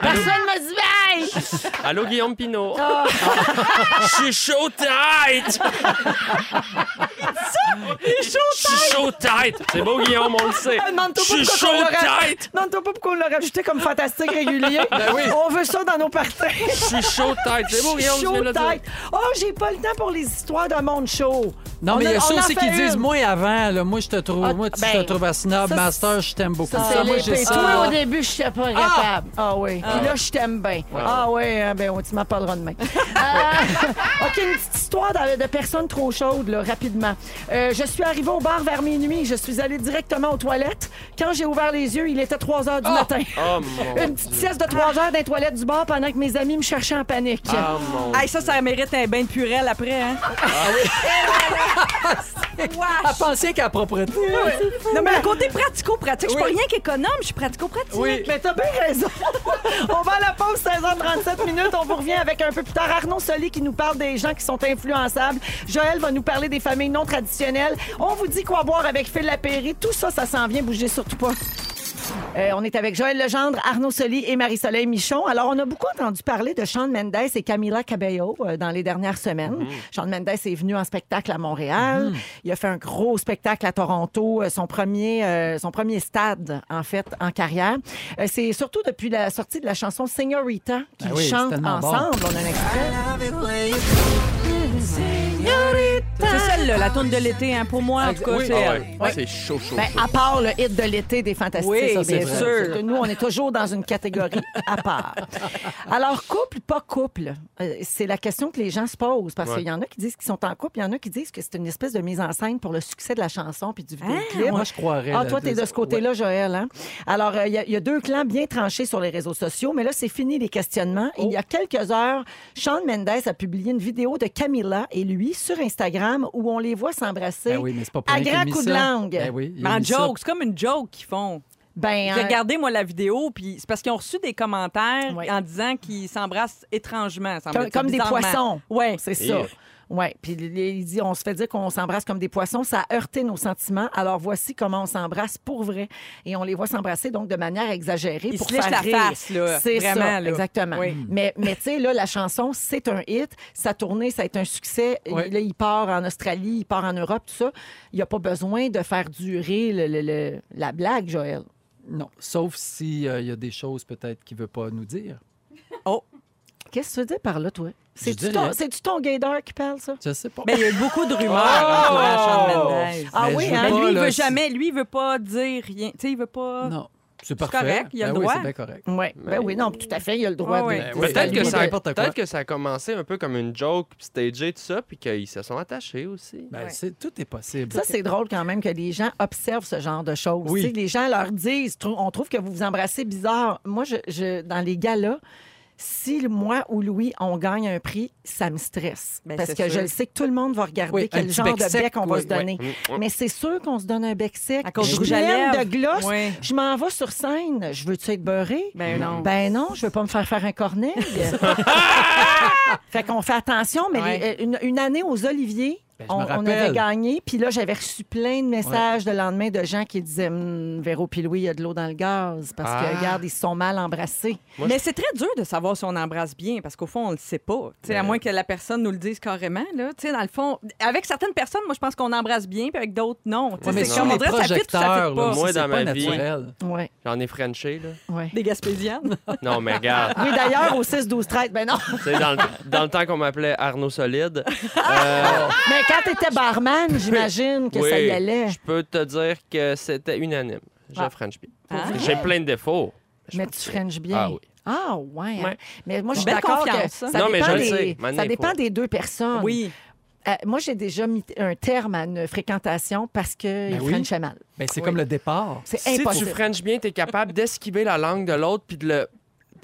Speaker 1: Personne m'a dit bye!
Speaker 3: Allô, Guillaume Pinot.
Speaker 1: Ah.
Speaker 3: Je suis chaud tête. Je suis chaud tête. C'est beau, Guillaume, on le sait.
Speaker 1: Ah, Demande-toi
Speaker 3: Je
Speaker 1: pas
Speaker 3: suis
Speaker 1: pourquoi on
Speaker 3: chaud
Speaker 1: l'aurait-
Speaker 3: tête.
Speaker 1: Pas pourquoi on l'a rajouté comme fantastique régulier.
Speaker 3: Ben
Speaker 1: On veut ça dans nos parties.
Speaker 3: Je suis chaud tête. C'est beau, Guillaume, tu viens
Speaker 1: Chaud
Speaker 3: de le dire.
Speaker 1: tête. Oh, j'ai pas le temps pour les histoires de monde chaud.
Speaker 4: Non,
Speaker 1: On
Speaker 4: mais il y a
Speaker 1: on
Speaker 4: ça
Speaker 1: en
Speaker 4: aussi
Speaker 1: fait
Speaker 4: qu'ils disent, moi avant, là, moi je te trouve,
Speaker 1: Ah,
Speaker 4: moi tu
Speaker 1: ben,
Speaker 4: te trouves à snob,
Speaker 1: ça,
Speaker 4: master, je t'aime beaucoup.
Speaker 1: Ça,
Speaker 4: Ah,
Speaker 1: c'est
Speaker 4: moi
Speaker 1: l'épée.
Speaker 4: j'ai
Speaker 1: Toi,
Speaker 4: ça.
Speaker 1: au début, je n'étais pas capable. Ah, oui. Puis là, je t'aime bien. Ah oui, hein, ben, on- tu m'en parleras demain. Euh, OK, une petite histoire de, de personnes trop chaudes, là, rapidement. Euh, je suis arrivée au bar vers minuit. Je suis allée directement aux toilettes. Quand j'ai ouvert les yeux, il était 3 heures du matin.
Speaker 3: Oh mon
Speaker 1: Une petite sieste de 3 heures dans les toilettes du bar pendant que mes amis me cherchaient en panique.
Speaker 3: Ah mon
Speaker 2: Hey, ça, ça mérite un bain de purelle après. Hein?
Speaker 4: Elle pensait qu'à la propreté.
Speaker 2: Non, mais le côté pratico-pratique, je suis
Speaker 4: Oui.
Speaker 2: pas rien qu'économe, je suis pratico-pratique.
Speaker 4: Oui.
Speaker 1: Mais t'as bien raison. on va à la pause 16h37 minutes. On vous revient avec un peu plus tard Arnaud Soli qui nous parle des gens qui sont influençables. Joël va nous parler des familles non traditionnelles. On vous dit quoi boire avec Phil Lapéry. Tout ça, ça s'en vient. Bougez surtout pas. Euh, on est avec Joël Legendre, Arnaud Soli et Marie-Soleil Michon. Alors, on a beaucoup entendu parler de Shawn Mendes et Camila Cabello euh, dans les dernières semaines. Shawn Mendes est venu en spectacle à Montréal. Il a fait un gros spectacle à Toronto, euh, son premier, son premier stade, en fait, en carrière. C'est surtout depuis la sortie de la chanson Señorita qu'ils
Speaker 4: oui, c'est
Speaker 1: chantent
Speaker 4: bon.
Speaker 1: ensemble. On a un extrait.
Speaker 2: C'est celle-là, la tourne de l'été, hein, pour moi, en tout cas,
Speaker 4: Oui.
Speaker 2: c'est
Speaker 3: Ah
Speaker 2: elle.
Speaker 3: ouais. C'est chaud, chaud,
Speaker 1: Ben,
Speaker 3: chaud.
Speaker 1: à part le hit de l'été des Fantastiques,
Speaker 2: Oui,
Speaker 1: ça,
Speaker 2: c'est
Speaker 1: bien
Speaker 2: vrai.
Speaker 1: sûr. Nous, on est toujours dans une catégorie à part. Alors, couple, pas couple, euh, c'est la question que les gens se posent. Parce
Speaker 3: Ouais.
Speaker 1: qu'il y en a qui disent qu'ils sont en couple, il y en a qui disent que c'est une espèce de mise en scène pour le succès de la chanson puis du vidéoclip.
Speaker 4: Moi, je croirais.
Speaker 1: Ah,
Speaker 4: là,
Speaker 1: toi, t'es de ce côté-là, Joël. Hein? Alors, euh, il y, a- y a deux clans bien tranchés sur les réseaux sociaux, mais là, c'est fini les questionnements. Il y a quelques heures, Shawn Mendes a publié une vidéo de Camilla et lui sur Instagram où on les voit s'embrasser
Speaker 4: Ben oui, mais pas
Speaker 1: à
Speaker 4: rien qu'il a
Speaker 1: grand
Speaker 4: mis
Speaker 1: coup de langue.
Speaker 4: Ben oui,
Speaker 2: en joke, c'est comme une joke qu'ils font.
Speaker 1: Ben, euh,
Speaker 2: regardé, moi, la vidéo, puis c'est parce qu'ils ont reçu des commentaires
Speaker 1: Ouais.
Speaker 2: en disant qu'ils s'embrassent étrangement.
Speaker 1: comme, comme des poissons.
Speaker 2: Oui.
Speaker 1: C'est ça. Oui, puis il dit, on se fait dire qu'on s'embrasse comme des poissons. Ça a heurté nos sentiments. Alors voici comment on s'embrasse pour vrai. Et on les voit s'embrasser donc de manière exagérée
Speaker 2: Ils
Speaker 1: pour
Speaker 2: se
Speaker 1: faire
Speaker 2: la
Speaker 1: rire.
Speaker 2: face, là.
Speaker 1: C'est
Speaker 2: Vraiment,
Speaker 1: ça,
Speaker 2: là.
Speaker 1: exactement.
Speaker 2: Oui.
Speaker 1: Mais, mais tu sais, là, la chanson, c'est un hit. Sa tournée, ça a été un succès. Là, il part en Australie, il part en Europe, tout ça. Il n'y a pas besoin de faire durer le- le- le- la blague, Joël.
Speaker 4: Non, sauf s'il y a des choses peut-être qu'il veut pas nous dire.
Speaker 1: Qu'est-ce que tu veux dire par là, toi? C'est-tu
Speaker 4: dis
Speaker 1: ton, c'est-tu ton gaydar qui parle, ça?
Speaker 4: Je sais pas.
Speaker 2: Mais il y a eu beaucoup de rumeurs entourant Shawn Mendes.
Speaker 1: Ah
Speaker 4: Mais
Speaker 1: oui,
Speaker 4: je veux
Speaker 1: hein?
Speaker 2: Mais
Speaker 4: pas,
Speaker 2: lui, il
Speaker 4: là,
Speaker 2: veut
Speaker 4: c'est-
Speaker 2: jamais, lui, il veut pas dire rien. Tu sais, il veut pas.
Speaker 4: Non, c'est
Speaker 2: C'est
Speaker 4: parfait.
Speaker 2: correct, il a le
Speaker 4: Ben oui,
Speaker 2: droit.
Speaker 4: c'est bien correct.
Speaker 1: Oui, ben oui, non, tout à fait, il a le droit
Speaker 2: Ouais,
Speaker 1: de-
Speaker 2: ouais.
Speaker 3: Peut-être que,
Speaker 4: de
Speaker 3: ça,
Speaker 4: n'importe quoi.
Speaker 3: peut-être que ça a commencé un peu comme une joke stagée, tout ça, puis qu'ils se sont attachés aussi.
Speaker 4: Ben, c'est- tout est possible.
Speaker 1: Ça, c'est drôle quand même que les gens observent ce genre de choses.
Speaker 4: Oui.
Speaker 1: Tu sais, Les gens leur disent, trou- on trouve que vous vous embrassez bizarre. Moi, je, je- dans les galas, si moi ou Louis, on gagne un prix, ça me stresse.
Speaker 2: Ben,
Speaker 1: parce que je le sais que tout le monde va regarder
Speaker 4: Oui,
Speaker 1: quel genre
Speaker 4: bec
Speaker 1: de bec on va se donner.
Speaker 3: oui. Mm, mm.
Speaker 1: Mais c'est sûr qu'on se donne un bec sec.
Speaker 2: À cause
Speaker 1: je de gloss. Je m'en vais sur scène. Je veux-tu être beurré?
Speaker 2: Ben non.
Speaker 1: Ben non, je veux pas me faire faire un cornet. fait qu'on fait attention, mais les- euh, une, une année aux Oliviers,
Speaker 4: Ben, je
Speaker 1: on,
Speaker 4: me
Speaker 1: on
Speaker 4: rappelle.
Speaker 1: avait gagné, puis là, j'avais reçu plein de messages le lendemain de gens qui disaient Hum, Véro puis Louis, il y a de l'eau dans le gaz parce
Speaker 3: Ah.
Speaker 1: que, regarde, ils se sont mal embrassés.
Speaker 3: Moi,
Speaker 2: Mais c'est très dur de savoir si on embrasse bien parce qu'au fond, on le sait pas. Tu sais, à
Speaker 3: Ben-
Speaker 2: moins que la personne nous le dise carrément. Là. Tu sais, Dans le fond, avec certaines personnes, moi, je pense qu'on embrasse bien, puis avec d'autres, non.
Speaker 4: Ouais, mais
Speaker 2: c'est comme on dirait ça fit ou ça fit pas.
Speaker 3: Moi,
Speaker 4: c'est
Speaker 3: dans
Speaker 4: pas
Speaker 3: ma vie-.
Speaker 1: Ouais,
Speaker 3: J'en ai Frenché, là.
Speaker 1: ouais.
Speaker 2: Des Gaspésiennes?
Speaker 3: Non, mais regarde.
Speaker 1: Oui, d'ailleurs, au 6, 12, 13, ben non.
Speaker 3: Dans, le- dans le temps qu'on m'appelait Arnaud Solide, euh,
Speaker 1: Mais quand t'étais barman, j'imagine que
Speaker 3: oui,
Speaker 1: ça y allait.
Speaker 3: je peux te dire que c'était unanime. Je
Speaker 1: Ah.
Speaker 3: French bien.
Speaker 2: Ah.
Speaker 3: J'ai plein de défauts. je
Speaker 1: Mais
Speaker 3: French
Speaker 1: tu
Speaker 3: bien.
Speaker 1: frenches bien.
Speaker 3: Ah oui.
Speaker 1: Ah, ouais. hein.
Speaker 3: Ouais.
Speaker 1: Mais moi, je suis
Speaker 2: Belle
Speaker 1: d'accord que
Speaker 2: confiance,
Speaker 1: ça
Speaker 2: hein.
Speaker 3: Non, mais
Speaker 1: dépend,
Speaker 3: je le
Speaker 1: des,
Speaker 3: sais. Maintenant,
Speaker 1: ça
Speaker 3: il
Speaker 1: dépend
Speaker 3: faut-
Speaker 1: des deux personnes.
Speaker 2: Oui.
Speaker 1: Euh, moi, j'ai déjà mis un terme à une fréquentation parce qu'il
Speaker 4: Ben oui.
Speaker 1: frenchait mal.
Speaker 4: Ben, c'est
Speaker 1: Oui.
Speaker 4: comme le départ.
Speaker 1: C'est
Speaker 3: Si tu
Speaker 1: impossible.
Speaker 3: French bien, tu es capable d'esquiver la langue de l'autre puis de le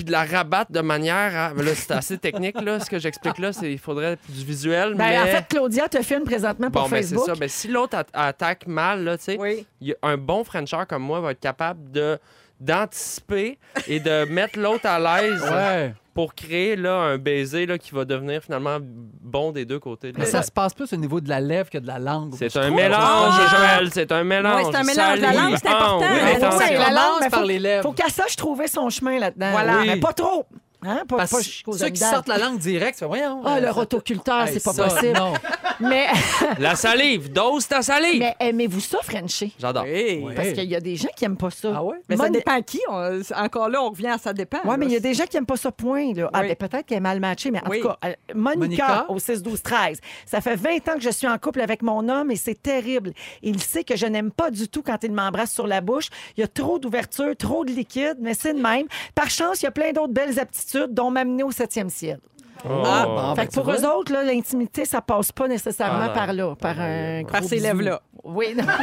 Speaker 3: puis de la rabattre de manière à... mais Là, c'est assez technique, là. Ce que j'explique là, c'est il faudrait du visuel,
Speaker 1: Ben,
Speaker 3: mais...
Speaker 1: En fait, Claudia te filme présentement pour
Speaker 3: Bon, ben c'est
Speaker 1: Facebook.
Speaker 3: ça. Ben, si l'autre at- attaque mal, là, tu sais,
Speaker 2: Oui.
Speaker 3: il y a un bon Frencher comme moi va être capable de d'anticiper et de mettre l'autre à l'aise
Speaker 4: Ouais.
Speaker 3: Pour créer là, un baiser là, qui va devenir finalement bon des deux côtés.
Speaker 4: Mais ça se passe plus au niveau de la lèvre que de la langue.
Speaker 3: C'est un mélange,
Speaker 2: Ah!
Speaker 3: Joël. C'est un mélange.
Speaker 2: C'est un mélange. La langue, c'est important.
Speaker 3: ah, oui,
Speaker 2: La
Speaker 1: langue,
Speaker 4: par
Speaker 1: faut-
Speaker 4: les lèvres.
Speaker 1: Faut ça, je trouvais son chemin là-dedans.
Speaker 2: Voilà.
Speaker 1: Mais pas trop. Hein? Pas,
Speaker 4: ceux qui sortent la langue direct, tu fais, voyons.
Speaker 1: Ah, le rotoculteur, c'est pas possible.
Speaker 4: Non.
Speaker 1: Mais,
Speaker 3: La salive. Dose ta salive.
Speaker 1: mais aimez-vous ça, Frencher?
Speaker 3: J'adore.
Speaker 1: Parce qu'il y a des gens qui aiment pas ça.
Speaker 4: Ah ouais?
Speaker 2: Mais ça dépend qui. On- Encore là, on revient à ça dépend.
Speaker 1: Oui, mais il y a des gens qui n'aiment pas ça, point. Là. Ah, ben, peut-être qu'elle est mal matchée, mais en
Speaker 2: Oui.
Speaker 1: tout cas, euh, Monica,
Speaker 4: Monica?
Speaker 1: au 6-12-13, ça fait 20 ans que je suis en couple avec mon homme et c'est terrible. Il sait que je n'aime pas du tout quand il m'embrasse sur la bouche. Il y a trop d'ouverture, trop de liquide, mais c'est de même. Par chance, il y a plein d'autres belles aptitudes, dont m'amener au septième ciel.
Speaker 3: Oh.
Speaker 4: Ah, bon,
Speaker 1: fait
Speaker 4: ben,
Speaker 1: que
Speaker 4: tu
Speaker 1: pour
Speaker 4: vois.
Speaker 1: eux autres, là, l'intimité, ça passe pas nécessairement
Speaker 3: Ah,
Speaker 1: par là, par un
Speaker 2: Par
Speaker 1: gros
Speaker 2: ces lèvres-là.
Speaker 1: Oui, non.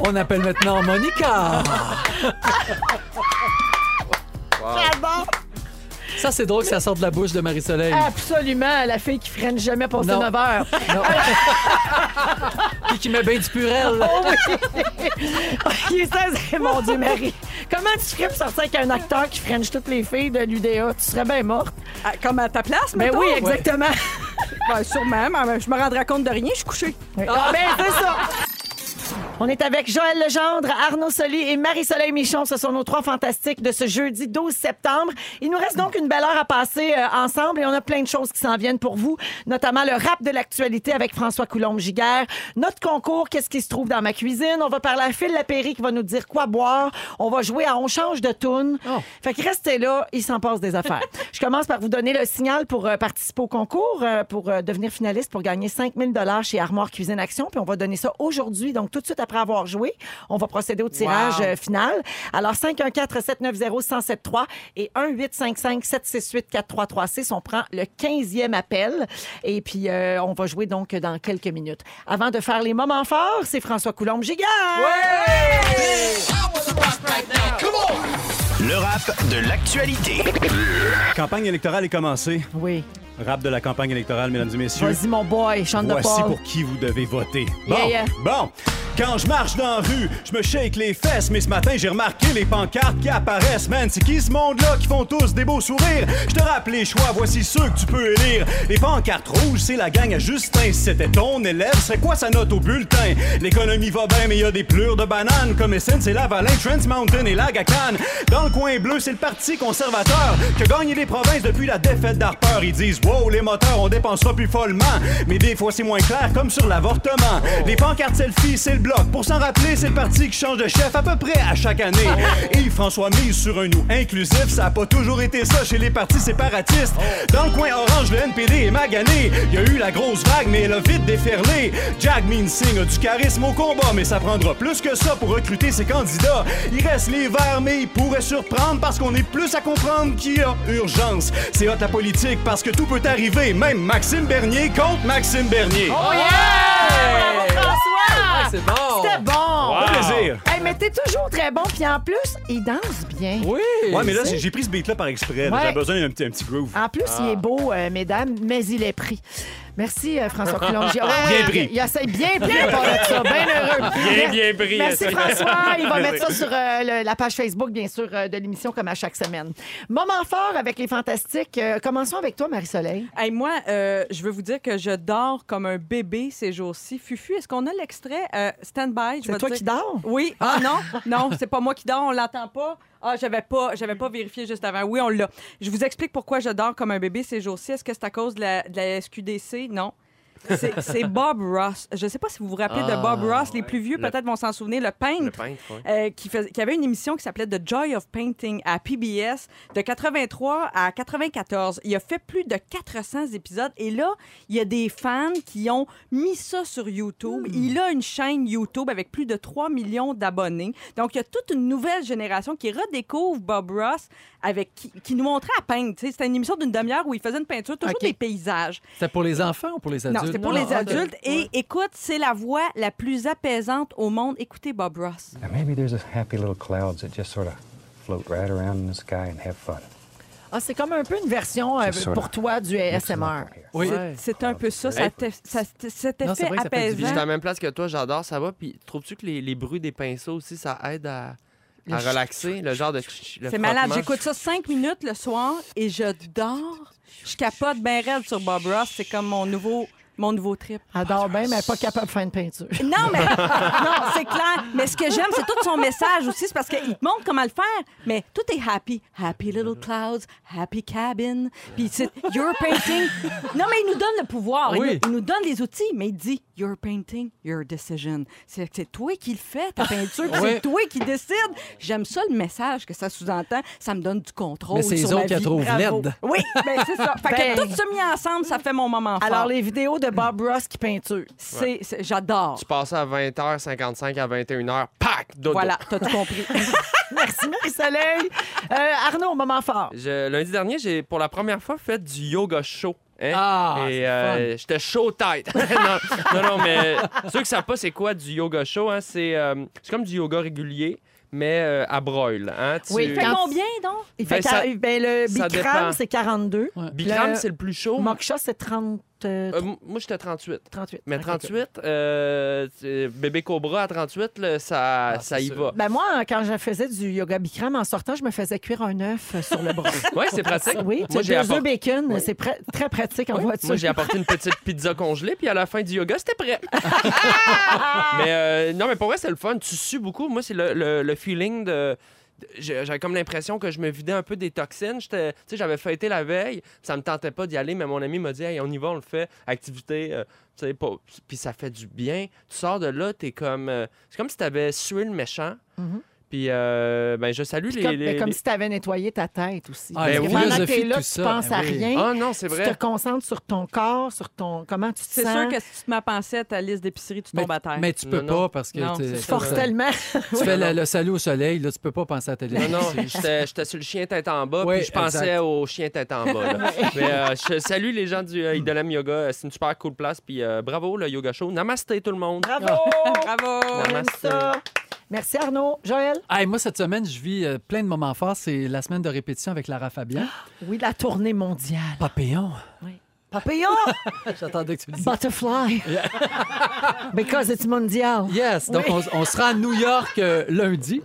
Speaker 4: On appelle maintenant Monica.
Speaker 1: J'adore.
Speaker 4: Ça, c'est drôle que ça sorte de la bouche de Marie-Soleil.
Speaker 1: Absolument, la fille qui freine jamais
Speaker 4: Non.
Speaker 1: 9 heures.
Speaker 4: Non. Puis qui met bien du purel.
Speaker 1: Il est 16 mon Dieu, Marie. Comment tu ferais pour sortir avec un acteur qui french toutes les filles de l'UDA? Tu serais bien morte.
Speaker 2: Ah, Comme à ta place,
Speaker 1: Ben
Speaker 2: mettons?
Speaker 1: oui, exactement.
Speaker 2: Ben, sûrement, mais je me rendrai compte de rien, je suis couchée.
Speaker 1: Ah, ben, c'est ça. On est avec Joël Legendre, Arnaud Soli et Marie-Soleil Michon. Ce sont nos trois fantastiques de ce jeudi 12 septembre. Il nous reste donc une belle heure à passer euh, ensemble et on a plein de choses qui s'en viennent pour vous, notamment le rap de l'actualité avec François Coulombe-Giguère, notre concours Qu'est-ce qui se trouve dans ma cuisine? On va parler à Phil Lapéry qui va nous dire quoi boire. On va jouer à On change de tune.
Speaker 4: Oh.
Speaker 1: Fait que restez là, il s'en passe des affaires. Je commence par vous donner le signal pour euh, participer au concours, euh, pour devenir finaliste, pour gagner 5000 dollars chez Armoire Cuisine Action. Puis on va donner ça aujourd'hui. Donc, tout de suite après avoir joué, on va procéder au tirage
Speaker 2: Wow.
Speaker 1: euh, final. Alors, 514-790-1073 et 1-855-768-4336. On prend le 15e appel. Et puis, euh, on va jouer donc dans quelques minutes. Avant de faire les moments forts, c'est François Coulombe-Gigard.
Speaker 9: Le rap de l'actualité.
Speaker 7: Campagne électorale est commencée.
Speaker 1: Oui.
Speaker 7: Rap de la campagne électorale, mesdames et messieurs.
Speaker 1: Vas-y, mon boy, chante de
Speaker 7: Voici
Speaker 1: Paul.
Speaker 7: pour qui vous devez voter. Bon,
Speaker 1: Yeah, yeah.
Speaker 7: bon. Quand je marche dans la rue, je me shake les fesses, mais ce matin j'ai remarqué les pancartes qui apparaissent. Man, c'est qui ce monde-là qui font tous des beaux sourires? Je te rappelle les choix, voici ceux que tu peux élire. Les pancartes rouges, c'est la gang à Justin. Si c'était ton élève, serait quoi sa note au bulletin? L'économie va bien, mais y a des plures de bananes comme SN, c'est Lavalin, Trans Mountain et Lagacan. Dans le coin bleu, c'est le Parti conservateur qui a gagné les provinces depuis la défaite d'Harper. Ils disent, wow, les moteurs, on dépensera plus follement. Mais des fois, c'est moins clair, comme sur l'avortement. Les pancartes selfie, c'est le bloc. Pour s'en rappeler, c'est le parti qui change de chef à peu près à chaque année. Et François mise sur un nous inclusif. Ça a pas toujours été ça chez les partis séparatistes. Dans le coin orange, le NPD est magané. Il y a eu la grosse vague, mais elle a vite déferlé. Jack Singh a du charisme au combat, mais ça prendra plus que ça pour recruter ses candidats. Il reste les verts, mais il pourrait surprendre parce qu'on est plus à comprendre qu'il y a urgence. C'est hot la politique parce que tout peut arriver. Même Maxime Bernier contre Maxime Bernier.
Speaker 1: Oh yeah! Bravo, François!
Speaker 4: Ouais, c'est bon.
Speaker 1: C'était bon!
Speaker 3: Wow.
Speaker 7: plaisir.
Speaker 1: Hey, mais t'es toujours très bon, puis en plus, il danse bien.
Speaker 4: Oui.
Speaker 7: Ouais, mais là, j'ai j'ai pris ce beat-là par exprès.
Speaker 1: Ouais.
Speaker 7: J'avais besoin d'un petit, un petit groove.
Speaker 1: En plus, il est beau, euh, mesdames, mais il est pris. Merci, euh, François Coulombe.
Speaker 7: Bien pris.
Speaker 1: Il, il essaie bien pris de parler de ça. Bien heureux.
Speaker 3: Bien, bien pris.
Speaker 1: Merci. François. Il va mettre ça sur euh, le- la page Facebook, bien sûr, euh, de l'émission comme à chaque semaine. Moment fort avec les fantastiques. Euh, commençons avec toi, Marie-Soleil.
Speaker 2: Hey, moi, euh, je veux vous dire que je dors comme un bébé ces jours-ci. Fufu, est-ce qu'on a l'extrait? Euh, stand by. je
Speaker 1: C'est
Speaker 2: vais
Speaker 1: toi
Speaker 2: dire-
Speaker 1: qui dors?
Speaker 2: Oui. Ah non, non, c'est pas moi qui dors, on l'entend pas. Ah, j'avais pas, j'avais pas vérifié juste avant. Oui, on l'a. Je vous explique pourquoi je dors comme un bébé ces jours-ci. Est-ce que c'est à cause de la, de la SQDC? Non. C'est Bob Ross. Je sais pas si vous vous rappelez de Bob
Speaker 3: Ah,
Speaker 2: Ross. Les plus vieux,
Speaker 3: Le-
Speaker 2: peut-être, vont s'en souvenir. Le
Speaker 3: Le
Speaker 2: peintre. euh, qui, fais- qui avait une émission qui s'appelait The Joy of Painting à PBS de 83 à 94. Il a fait plus de 400 épisodes et là, il y a des fans qui ont mis ça sur YouTube. Il a une chaîne YouTube avec plus de 3 millions d'abonnés. Donc, il y a toute une nouvelle génération qui redécouvre Bob Ross avec qui, qui nous montrait à peindre. C'était une émission d'une demi-heure où il faisait une peinture, toujours des paysages.
Speaker 4: C'était pour les enfants ou pour les adultes?
Speaker 2: Non, c'était pour
Speaker 1: Non,
Speaker 2: les
Speaker 1: adultes.
Speaker 2: adultes. Et écoute, c'est la voix la plus apaisante au monde. Écoutez Bob Ross.
Speaker 10: And maybe there's a happy little clouds that just sort of float right around in the sky and have fun.
Speaker 1: Ah, c'est comme un peu une version euh, pour toi du ASMR.
Speaker 4: Oui.
Speaker 2: C'est un peu ça, ça te- ça- cet
Speaker 4: Non, c'est
Speaker 2: effet
Speaker 4: vrai que ça fait du
Speaker 3: Puis
Speaker 4: bien.
Speaker 3: j'étais à la même place que toi, j'adore, ça va. Puis trouves-tu que les, les bruits des pinceaux aussi, ça aide à,
Speaker 1: Le
Speaker 3: à
Speaker 1: ch-
Speaker 3: relaxer? Le genre de. le
Speaker 2: C'est malade.
Speaker 3: frottement?
Speaker 2: J'écoute ça cinq minutes le soir et je dors. Je capote bien raide sur Bob Ross. C'est comme mon nouveau, mon nouveau trip.
Speaker 1: Adore bien, mais pas capable de faire une peinture.
Speaker 2: Non, mais non, c'est clair. Mais ce que j'aime, c'est tout son message aussi. C'est parce qu'il te montre comment le faire. Mais tout est happy. Happy little clouds, happy cabin. Puis c'est your painting. Non, mais il nous donne le pouvoir. Il,
Speaker 4: Oui.
Speaker 2: nous, il nous donne les outils, mais il dit your painting, your decision. C'est c'est toi qui le fais, ta peinture. puis
Speaker 4: Oui.
Speaker 2: C'est toi qui décide. J'aime ça le message que ça sous-entend. Ça me donne du contrôle.
Speaker 4: Mais c'est les autres qui trouvent laide.
Speaker 2: Oui, ben c'est ça. Fait
Speaker 1: Ben-
Speaker 2: que tout ça mis ensemble, ça fait mon moment fort.
Speaker 1: Alors, les vidéos de Bob Ross qui peinture.
Speaker 2: C'est- c'est- J'adore.
Speaker 3: Tu passais à 20h55 à 21h, pac! Dodo.
Speaker 2: Voilà, t'as tout compris.
Speaker 1: Merci, Marie-Soleil. Euh, Arnaud, moment fort.
Speaker 3: Je- lundi dernier, j'ai pour la première fois fait du yoga chaud. hein?
Speaker 4: Ah, c'est
Speaker 3: Et euh, j'étais chaud tête. non, non, non, mais ceux qui savent pas c'est quoi du yoga chaud, hein, c'est euh, c'est comme du yoga régulier, mais euh, à broil. Hein, tu...
Speaker 1: Oui,
Speaker 2: Il fait
Speaker 1: Quand-
Speaker 2: combien, donc?
Speaker 1: Il fait
Speaker 3: Ben, ça-
Speaker 1: quar- ben, le
Speaker 3: ça
Speaker 1: Bikram,
Speaker 3: dépend.
Speaker 1: c'est 42.
Speaker 3: Bikram,
Speaker 1: Le-
Speaker 3: c'est le plus chaud.
Speaker 1: Moksha, c'est 30, euh,
Speaker 3: Euh, moi, j'étais 38.
Speaker 1: 38.
Speaker 3: Mais
Speaker 1: Ok,
Speaker 3: 38, euh, c'est- bébé Cobra à 38, là, ça,
Speaker 4: Ah,
Speaker 3: ça y
Speaker 4: sûr.
Speaker 3: va.
Speaker 1: Ben moi, quand je faisais du yoga Bikram, en sortant, je me faisais cuire un œuf euh, sur le bras.
Speaker 3: Oui, c'est pratique.
Speaker 1: Oui,
Speaker 3: Moi,
Speaker 1: tu
Speaker 3: j'ai
Speaker 1: as deux œufs
Speaker 3: apporté-
Speaker 1: bacon, c'est très pratique en voiture.
Speaker 3: Moi, j'ai apporté une petite pizza congelée, puis à la fin du yoga, c'était prêt. mais euh, non, mais pour vrai, c'est le fun. Tu sues beaucoup. Moi, c'est le, le- le feeling de. J'avais comme l'impression que je me vidais un peu des toxines. J'avais fêté la veille. Ça me tentait pas d'y aller, mais mon ami m'a dit Hey, on y va, on le fait. Activité, euh, tu sais, pas. Puis ça fait du bien. Tu sors de là, t'es comme. euh, c'est comme si t'avais sué le méchant.
Speaker 1: Mhm.
Speaker 3: Puis, euh, ben, je salue
Speaker 1: Puis
Speaker 3: les.
Speaker 1: comme,
Speaker 3: les-
Speaker 1: ben, comme
Speaker 3: les-
Speaker 1: si tu avais nettoyé ta tête aussi.
Speaker 4: Ah,
Speaker 1: Parce
Speaker 3: la
Speaker 1: que pendant que t'es
Speaker 4: de
Speaker 1: là,
Speaker 4: tout
Speaker 1: tu
Speaker 4: ça,
Speaker 1: penses
Speaker 4: ben
Speaker 1: à
Speaker 4: oui.
Speaker 1: rien.
Speaker 3: Ah non, c'est
Speaker 1: Tu
Speaker 3: vrai.
Speaker 1: te concentres sur ton corps, sur ton comment tu te
Speaker 2: C'est
Speaker 1: sens?
Speaker 2: sûr que si tu te mets à penser à ta liste d'épicerie, tu
Speaker 4: Mais,
Speaker 2: tombes à terre.
Speaker 4: mais tu peux
Speaker 3: Non, non.
Speaker 4: pas parce que
Speaker 2: Non, c'est
Speaker 1: Tu forces tellement.
Speaker 4: tu fais le, le salut au soleil, là, tu peux pas penser à ta
Speaker 3: Non, non, j'étais sur le chien tête en bas,
Speaker 4: Oui,
Speaker 3: puis je pensais
Speaker 4: exact.
Speaker 3: au chien tête en bas. là. Mais euh, je salue les gens du euh, Idolam Yoga. C'est une super cool place. Puis bravo, le Yoga Show. Namasté, tout le monde.
Speaker 1: Bravo!
Speaker 2: Bravo!
Speaker 3: Namasté.
Speaker 1: Merci Arnaud. Joël?
Speaker 4: Hey, moi, cette semaine, je vis euh, plein de moments forts. C'est la semaine de répétition avec Lara Fabian.
Speaker 1: Oui, la tournée mondiale.
Speaker 4: Papillon.
Speaker 1: Papillon!
Speaker 4: J'attendais que tu le dises.
Speaker 1: Butterfly. Because it's mondial.
Speaker 4: Yes, donc on, on sera à New York euh, lundi.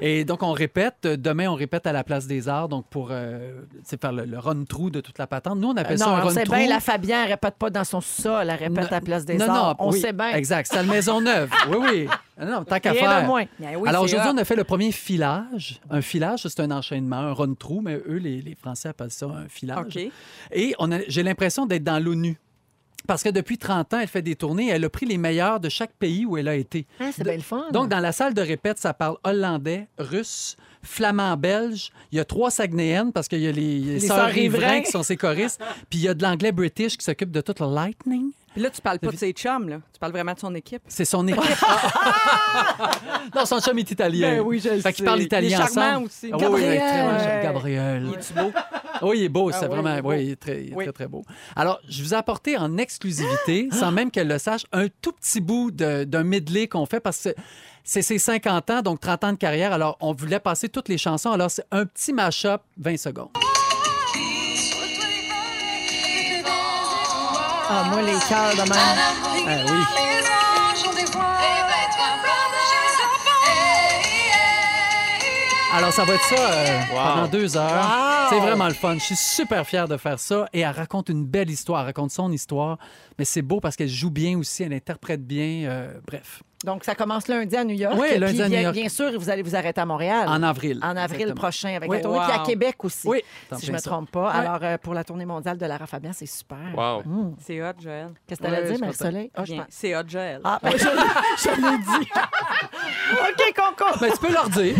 Speaker 4: Et donc on répète. Euh, Demain, on répète à la Place des Arts, donc pour euh, faire le, le run-through de toute la patente. Nous, on
Speaker 1: Euh,
Speaker 4: appelle
Speaker 1: non,
Speaker 4: ça un
Speaker 1: on sait
Speaker 4: run-through.
Speaker 1: bien, la Fabien, elle répète pas dans son sous-sol, elle répète à la place des
Speaker 4: non,
Speaker 1: arts.
Speaker 4: non,
Speaker 1: on
Speaker 4: oui,
Speaker 1: sait bien.
Speaker 4: Exact, c'est à la Maison-Neuve. Oui, oui. Non, non, tant qu'à faire.
Speaker 1: moins.
Speaker 2: Oui,
Speaker 4: Alors aujourd'hui, on a fait le premier filage. Un filage, c'est un enchaînement, un run-through, mais eux, les, les Français appellent ça un filage.
Speaker 2: OK.
Speaker 4: Et j'ai l'impression d'être dans l'ONU. Parce que depuis 30 ans, elle fait des tournées. Elle a pris les meilleurs de chaque pays où elle a été.
Speaker 1: Ah, c'est bien le fun.
Speaker 4: Donc, dans la salle de répète, ça parle hollandais, russe, flamand, belge. Il y a trois Saguenéennes parce qu'il y a les, les sœurs Riverains. qui sont ses choristes. Puis il y a de l'anglais british qui s'occupe de tout le lightning.
Speaker 2: Puis là, tu parles pas de ses chums, là. Tu parles vraiment de son équipe.
Speaker 4: C'est son équipe. non, son chum est italien.
Speaker 2: Ben oui, je
Speaker 4: Fait
Speaker 2: sais.
Speaker 4: parle
Speaker 2: Il est
Speaker 4: italien
Speaker 2: charmant
Speaker 4: ensemble.
Speaker 2: aussi.
Speaker 4: Ah oui, oui,
Speaker 1: Gabriel.
Speaker 4: très- Gabriel.
Speaker 2: Il est-tu beau?
Speaker 4: Oui, il est beau,
Speaker 2: Ah
Speaker 4: c'est
Speaker 2: oui,
Speaker 4: vraiment,
Speaker 2: il est
Speaker 4: il est très, il est très, très beau. Alors, je vous ai apporté en exclusivité, sans même qu'elle le sache, un tout petit bout d'un medley qu'on fait parce que c'est ses 50 ans, donc 30 ans de carrière. Alors, on voulait passer toutes les chansons. Alors, c'est un petit mash-up, 20 secondes.
Speaker 1: Ah, moi, les cœurs de même.
Speaker 4: Ah oui. Alors, ça va être ça euh, pendant deux heures.
Speaker 1: Wow!
Speaker 4: C'est vraiment le fun. Je suis super fier de faire ça. Et elle raconte une belle histoire. Elle raconte son histoire. Mais c'est beau parce qu'elle joue bien aussi. Elle interprète bien. euh, bref,
Speaker 1: Donc, ça commence lundi à New York.
Speaker 4: Oui, lundi
Speaker 1: Puis
Speaker 4: à New
Speaker 1: bien,
Speaker 4: York.
Speaker 1: bien sûr, vous allez vous arrêter à Montréal.
Speaker 4: en avril.
Speaker 1: En avril
Speaker 4: Exactement.
Speaker 1: prochain avec
Speaker 4: Oui.
Speaker 1: la tournée. Puis à
Speaker 2: Wow.
Speaker 1: Québec aussi.
Speaker 4: Oui.
Speaker 1: Si je
Speaker 4: plein
Speaker 1: me trompe pas.
Speaker 4: Ouais.
Speaker 1: Alors, euh, pour la tournée mondiale de Lara Fabian, c'est super.
Speaker 3: Wow.
Speaker 1: Hum.
Speaker 2: C'est hot, Joël.
Speaker 1: Qu'est-ce que tu allais dire, Marie-Soleil? Ah, pense-
Speaker 2: C'est hot, Joël.
Speaker 1: Ah, ben, je, je l'ai dit. OK, Conco.
Speaker 4: Ben, tu peux leur dire.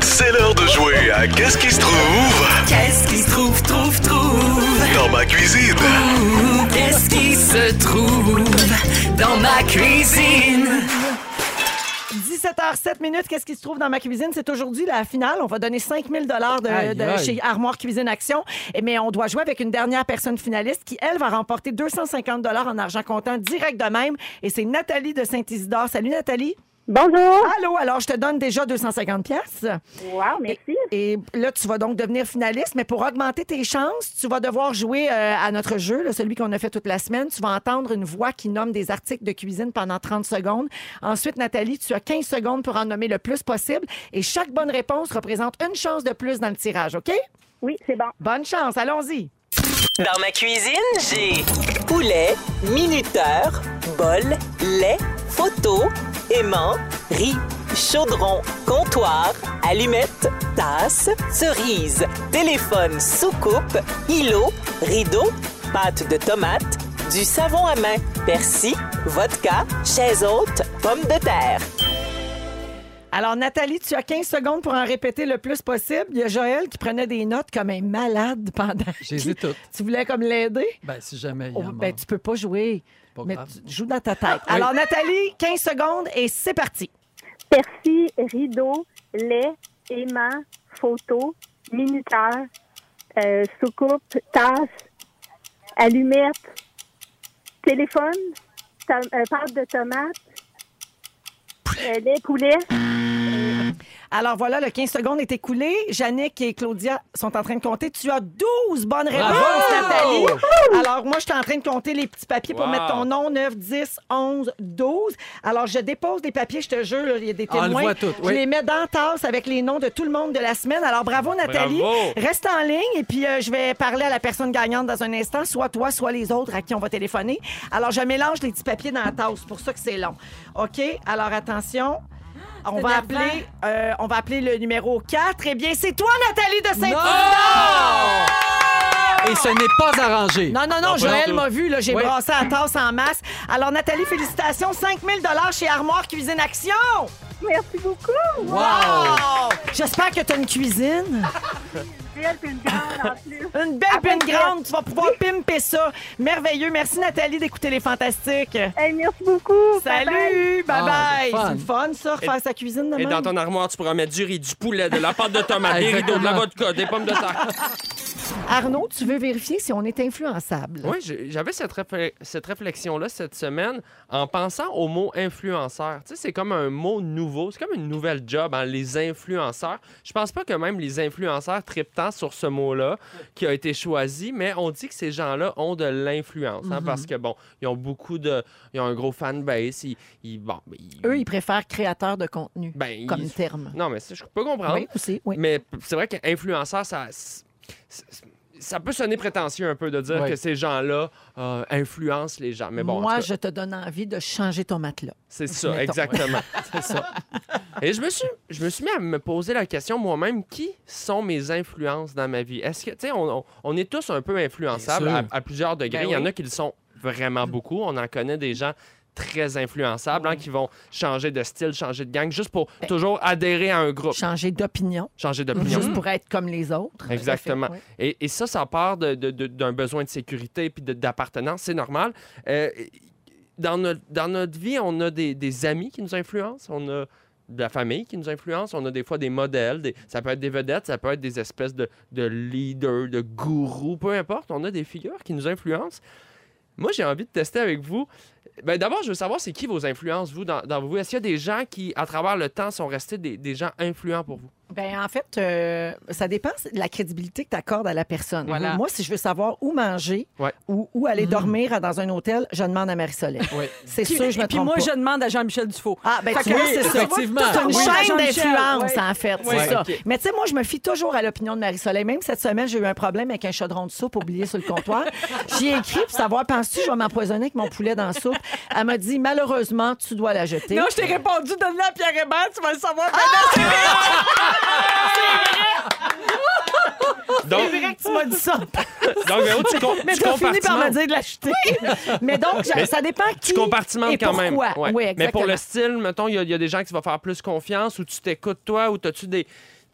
Speaker 9: C'est l'heure de jouer à Qu'est-ce qui se trouve?
Speaker 11: Qu'est-ce qui se trouve, trouve, trouve?
Speaker 9: Dans ma cuisine.
Speaker 11: Qu'est-ce qui se trouve dans ma cuisine?
Speaker 1: 17h07 minutes, qu'est-ce qui se trouve dans ma cuisine? C'est aujourd'hui la finale. On va donner 5000 dollars de, chez Armoire Cuisine Action. Et, mais on doit jouer avec une dernière personne finaliste qui, elle, va remporter 250 dollars en argent comptant direct de même. Et c'est Nathalie de Saint-Isidore. Salut, Nathalie.
Speaker 12: Bonjour.
Speaker 1: Allô, alors je te donne déjà 250 pièces.
Speaker 12: Wow, merci.
Speaker 1: Et là, tu vas donc devenir finaliste, mais pour augmenter tes chances, tu vas devoir jouer euh, à notre jeu, là, celui qu'on a fait toute la semaine. Tu vas entendre une voix qui nomme des articles de cuisine pendant 30 secondes. Ensuite, Nathalie, tu as 15 secondes pour en nommer le plus possible. Et chaque bonne réponse représente une chance de plus dans le tirage, OK?
Speaker 12: Oui, c'est bon.
Speaker 1: Bonne chance, allons-y.
Speaker 11: Dans ma cuisine, j'ai poulet, minuteur, bol, lait, photo, aimant, riz, chaudron, comptoir, allumette, tasse, cerise, téléphone, soucoupe, îlot, rideau, pâte de tomate, du savon à main, persil, vodka, chaise haute, pomme de terre.
Speaker 1: Alors, Nathalie, tu as 15 secondes pour en répéter le plus possible. Il y a Joël qui prenait des notes comme un malade pendant.
Speaker 4: Je les ai toutes.
Speaker 1: Tu voulais comme l'aider?
Speaker 4: Ben, si jamais il y
Speaker 1: Oh,
Speaker 4: en
Speaker 1: ben, tu peux pas jouer.
Speaker 4: Pas
Speaker 1: Mais
Speaker 4: grave.
Speaker 1: tu joues dans ta tête. Alors, Nathalie, 15 secondes et c'est parti.
Speaker 12: Persil, rideau, lait, aimant, photo, minuteur, euh, soucoupe, tasse, allumette, téléphone, tom- euh, pâte de tomate, euh, lait poulet.
Speaker 1: Alors voilà, le 15 secondes est écoulé. Jannick et Claudia sont en train de compter. Tu as 12 bonnes réponses! Nathalie. Alors moi, je suis en train de compter les petits papiers pour
Speaker 3: Wow.
Speaker 1: mettre ton nom. 9, 10, 11, 12. Alors je dépose des papiers, je te jure, là, il y a des
Speaker 4: Ah, on le
Speaker 1: témoins.
Speaker 4: voit tout,
Speaker 1: Je
Speaker 4: oui.
Speaker 1: les mets dans la tasse avec les noms de tout le monde de la semaine. Alors bravo, Nathalie.
Speaker 3: Bravo.
Speaker 1: Reste en ligne et puis euh, je vais parler à la personne gagnante dans un instant, soit toi, soit les autres à qui on va téléphoner. Alors je mélange les petits papiers dans la tasse, c'est pour ça que c'est long. OK? Alors attention. On va, appeler, euh, on va appeler le numéro 4. Eh bien, c'est toi, Nathalie de Saint-Isidore!
Speaker 4: Et ce n'est pas arrangé.
Speaker 1: Non, non, non, Joël m'a vu, là, j'ai
Speaker 4: Oui.
Speaker 1: brassé la tasse en masse. Alors, Nathalie, félicitations, 5000 chez Armoire Cuisine Action!
Speaker 12: Merci beaucoup.
Speaker 1: Wow! J'espère que tu as une cuisine.
Speaker 12: Belle puis une grande en plus.
Speaker 1: Une belle pine grande. Tu vas pouvoir pimper ça. Merveilleux. Merci, Nathalie, d'écouter les fantastiques.
Speaker 12: Hey, merci beaucoup.
Speaker 1: Salut! Bye
Speaker 4: Ah,
Speaker 1: bye!
Speaker 4: c'est fun.
Speaker 1: C'est le fun, ça, refaire sa cuisine de
Speaker 3: Et dans ton armoire, tu pourras mettre du riz, du poulet, de la pâte de tomate, des rideaux, de la vodka, des pommes de terre.
Speaker 1: Arnaud, tu veux vérifier si on est influençable?
Speaker 3: Oui, j'avais cette, réfle- cette réflexion-là cette semaine en pensant au mot influenceur. Tu sais, c'est comme un mot nouveau, c'est comme une nouvelle job, hein, les influenceurs. Je pense pas que même les influenceurs trippent tant sur ce mot-là qui a été choisi, mais on dit que ces gens-là ont de l'influence hein, parce que, bon, ils ont beaucoup de. Ils ont un gros fanbase. Ils, ils- bon, ils-
Speaker 1: Eux, ils préfèrent créateurs de contenu
Speaker 3: ben,
Speaker 1: comme
Speaker 3: ils-
Speaker 1: terme.
Speaker 3: Non, mais ça, je peux comprendre.
Speaker 1: Oui, aussi, oui.
Speaker 3: Mais c'est vrai qu'influenceur, ça, ça peut sonner prétentieux un peu de dire
Speaker 4: Oui.
Speaker 3: que ces gens-là euh, influencent les gens. Mais bon,
Speaker 1: Moi,
Speaker 3: cas,
Speaker 1: je te donne envie de changer ton matelas.
Speaker 3: c'est ça,
Speaker 1: mettons.
Speaker 3: exactement.
Speaker 4: C'est ça.
Speaker 3: Et je me, suis, je me suis mis à me poser la question moi-même qui sont mes influences dans ma vie? Est-ce que, tu sais, on, on- on est tous un peu influençables à, plusieurs degrés.
Speaker 2: Ben
Speaker 3: Il y en a qui le sont vraiment beaucoup. On en connaît des gens très influençables hein, qui vont changer de style, changer de gang, juste pour
Speaker 1: Ben
Speaker 3: toujours adhérer à un groupe,
Speaker 1: Changer d'opinion,
Speaker 3: changer d'opinion.
Speaker 1: juste pour être comme les autres.
Speaker 3: Exactement.
Speaker 1: Oui.
Speaker 3: Et, et ça, ça part de- de- de- d'un besoin de sécurité puis d'appartenance. C'est normal. Euh, dans, notre, dans notre vie, on a des, des amis qui nous influencent. On a de la famille qui nous influence. On a des fois des modèles. des- ça peut être des vedettes, ça peut être des espèces de, de leaders, de gourous, peu importe. On a des figures qui nous influencent. Moi, j'ai envie de tester avec vous. Ben, D'abord, je veux savoir, c'est qui vos influences, vous, dans, vous? Est-ce qu'il y a des gens qui, à travers le temps, sont restés des gens influents pour vous?
Speaker 1: Ben, en fait, euh, ça dépend de la crédibilité que tu accordes à la personne.
Speaker 2: Voilà.
Speaker 1: Moi, si je veux savoir où manger
Speaker 3: Ouais.
Speaker 1: ou où aller dormir dans un hôtel, je demande à Marie-Soleil. C'est
Speaker 2: Puis-
Speaker 1: sûr, je me
Speaker 2: Et puis
Speaker 1: trompe
Speaker 2: moi,
Speaker 1: pas.
Speaker 2: je demande à Jean-Michel Dufault.
Speaker 1: Ah, ben
Speaker 2: Fait
Speaker 1: tu
Speaker 2: que-
Speaker 1: vois, c'est ça.
Speaker 4: effectivement.
Speaker 1: C'est une
Speaker 2: Oui.
Speaker 1: chaîne d'influence,
Speaker 2: ouais.
Speaker 1: en fait.
Speaker 3: Ouais,
Speaker 1: C'est ça. Mais tu sais, moi, je me fie toujours à l'opinion de Marie-Soleil. Même cette semaine, j'ai eu un problème avec un chaudron de soupe oublié sur le comptoir. J'y ai écrit pour savoir, penses-tu, je vais m'empoisonner avec mon poulet dans la soupe? Elle m'a dit, malheureusement, tu dois la jeter.
Speaker 2: Non, je t'ai répondu, donne-la à Pierre Hébert, tu vas le savoir.
Speaker 3: Donc,
Speaker 1: C'est vrai que tu m'as dit ça.
Speaker 3: donc Véro, tu, com-
Speaker 1: Mais
Speaker 3: tu
Speaker 1: tu as fini par me dire de l'acheter. Mais donc,
Speaker 3: Mais
Speaker 1: ça dépend qui
Speaker 3: Tu compartimentes
Speaker 1: et
Speaker 3: quand même.
Speaker 1: pourquoi.
Speaker 3: Ouais.
Speaker 1: Oui,
Speaker 3: Mais pour le style, mettons, il y, a- il y a des gens qui vont faire plus confiance ou tu t'écoutes toi ou t'as-tu des.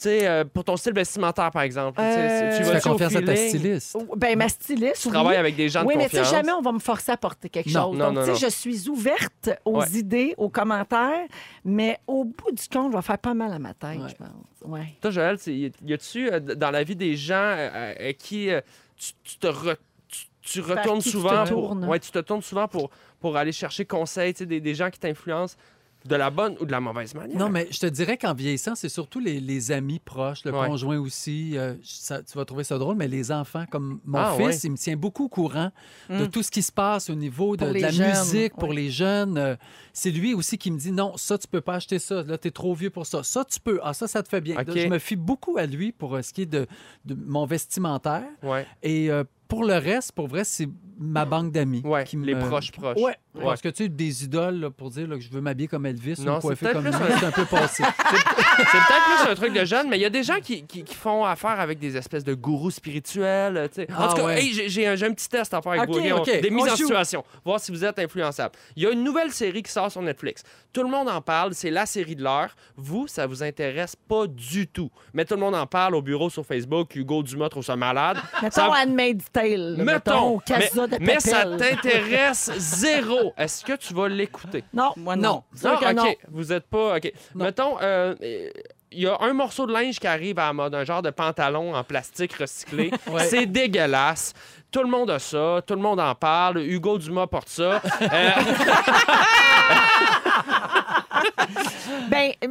Speaker 3: Tu sais, euh, pour ton style vestimentaire, par exemple. tu
Speaker 1: Euh,
Speaker 3: tu
Speaker 4: Tu fais confiance à ta styliste.
Speaker 1: Ben, ma styliste,
Speaker 3: Tu
Speaker 1: oui.
Speaker 3: travailles avec des gens de
Speaker 1: Oui, mais tu sais,
Speaker 3: confiance.
Speaker 1: jamais on va me forcer à porter quelque
Speaker 4: Non.
Speaker 1: chose.
Speaker 3: Non,
Speaker 1: Donc,
Speaker 3: non,
Speaker 1: tu sais, je suis ouverte aux
Speaker 3: Ouais.
Speaker 1: idées, aux commentaires, mais au bout du compte, je vais faire pas mal à ma tête,
Speaker 4: Ouais.
Speaker 1: je pense. Ouais.
Speaker 3: Toi, Joël, y a-tu euh, dans la vie des gens euh, à qui euh, tu, tu te re- tu, tu retournes
Speaker 1: qui tu te
Speaker 3: souvent pour ouais, tu te tournes souvent pour pour aller chercher conseil, tu sais, des, des gens qui t'influencent de la bonne ou de la mauvaise manière.
Speaker 4: Non, mais je te dirais qu'en vieillissant, c'est surtout les, les amis proches, le
Speaker 3: Ouais.
Speaker 4: conjoint aussi. euh, ça- tu vas trouver ça drôle, mais les enfants, comme mon
Speaker 3: Ah,
Speaker 4: fils,
Speaker 3: ouais.
Speaker 4: il me tient beaucoup au courant de
Speaker 2: Mm.
Speaker 4: tout ce qui se passe au niveau de, la
Speaker 1: jeunes,
Speaker 4: musique pour
Speaker 1: ouais.
Speaker 4: les jeunes. Euh, c'est lui aussi qui me dit non, ça, tu peux pas acheter ça. Là, tu es trop vieux pour ça. Ça, tu peux. Ah, ça, ça te fait bien. Je me fie beaucoup à lui pour euh, ce qui est de, de mon vestimentaire.
Speaker 3: Ouais.
Speaker 4: Et euh, pour le reste, pour vrai, c'est ma banque d'amis.
Speaker 3: Ouais,
Speaker 4: qui
Speaker 3: les
Speaker 4: me-
Speaker 3: proches proches.
Speaker 4: Ouais.
Speaker 3: Ouais.
Speaker 4: Parce que tu sais, des idoles là, pour dire là, que je veux m'habiller comme Elvis
Speaker 3: Non,
Speaker 4: ou coiffer comme lui,
Speaker 3: un-
Speaker 4: c'est un peu passé.
Speaker 3: C'est peut-être plus un truc de jeune, mais il y a des gens qui, qui- qui font affaire avec des espèces de gourous spirituels. tu sais. En
Speaker 4: Ah,
Speaker 3: tout cas,
Speaker 4: ouais.
Speaker 3: hey, j'ai- j'ai un, j'ai un petit test à faire avec
Speaker 4: OK,
Speaker 3: vous. Des mises
Speaker 4: On
Speaker 3: en
Speaker 4: joue.
Speaker 3: situation, voir si vous êtes influençable. Il y a une nouvelle série qui sort sur Netflix. Tout le monde en parle, c'est la série de l'heure. Vous, ça vous intéresse pas du tout. Mais tout le monde en parle au bureau sur Facebook. Hugo Dumas trouve ça malade.
Speaker 1: Mettons
Speaker 3: Ça-
Speaker 1: Handmaid's Là,
Speaker 3: Mettons,
Speaker 1: Casa
Speaker 3: mais,
Speaker 1: de
Speaker 3: mais ça t'intéresse zéro. Est-ce que tu vas l'écouter?
Speaker 1: Non.
Speaker 2: Moi,
Speaker 4: non.
Speaker 2: non.
Speaker 3: Non, OK.
Speaker 1: non.
Speaker 3: Vous êtes pas. OK.
Speaker 4: Non.
Speaker 3: Mettons, euh, euh, il y a un morceau de linge qui arrive à la mode, un genre de pantalon en plastique recyclé.
Speaker 4: Ouais.
Speaker 3: C'est dégueulasse. Tout le monde a ça, tout le monde en parle. Hugo Dumas porte ça. Euh,
Speaker 1: Ben, euh,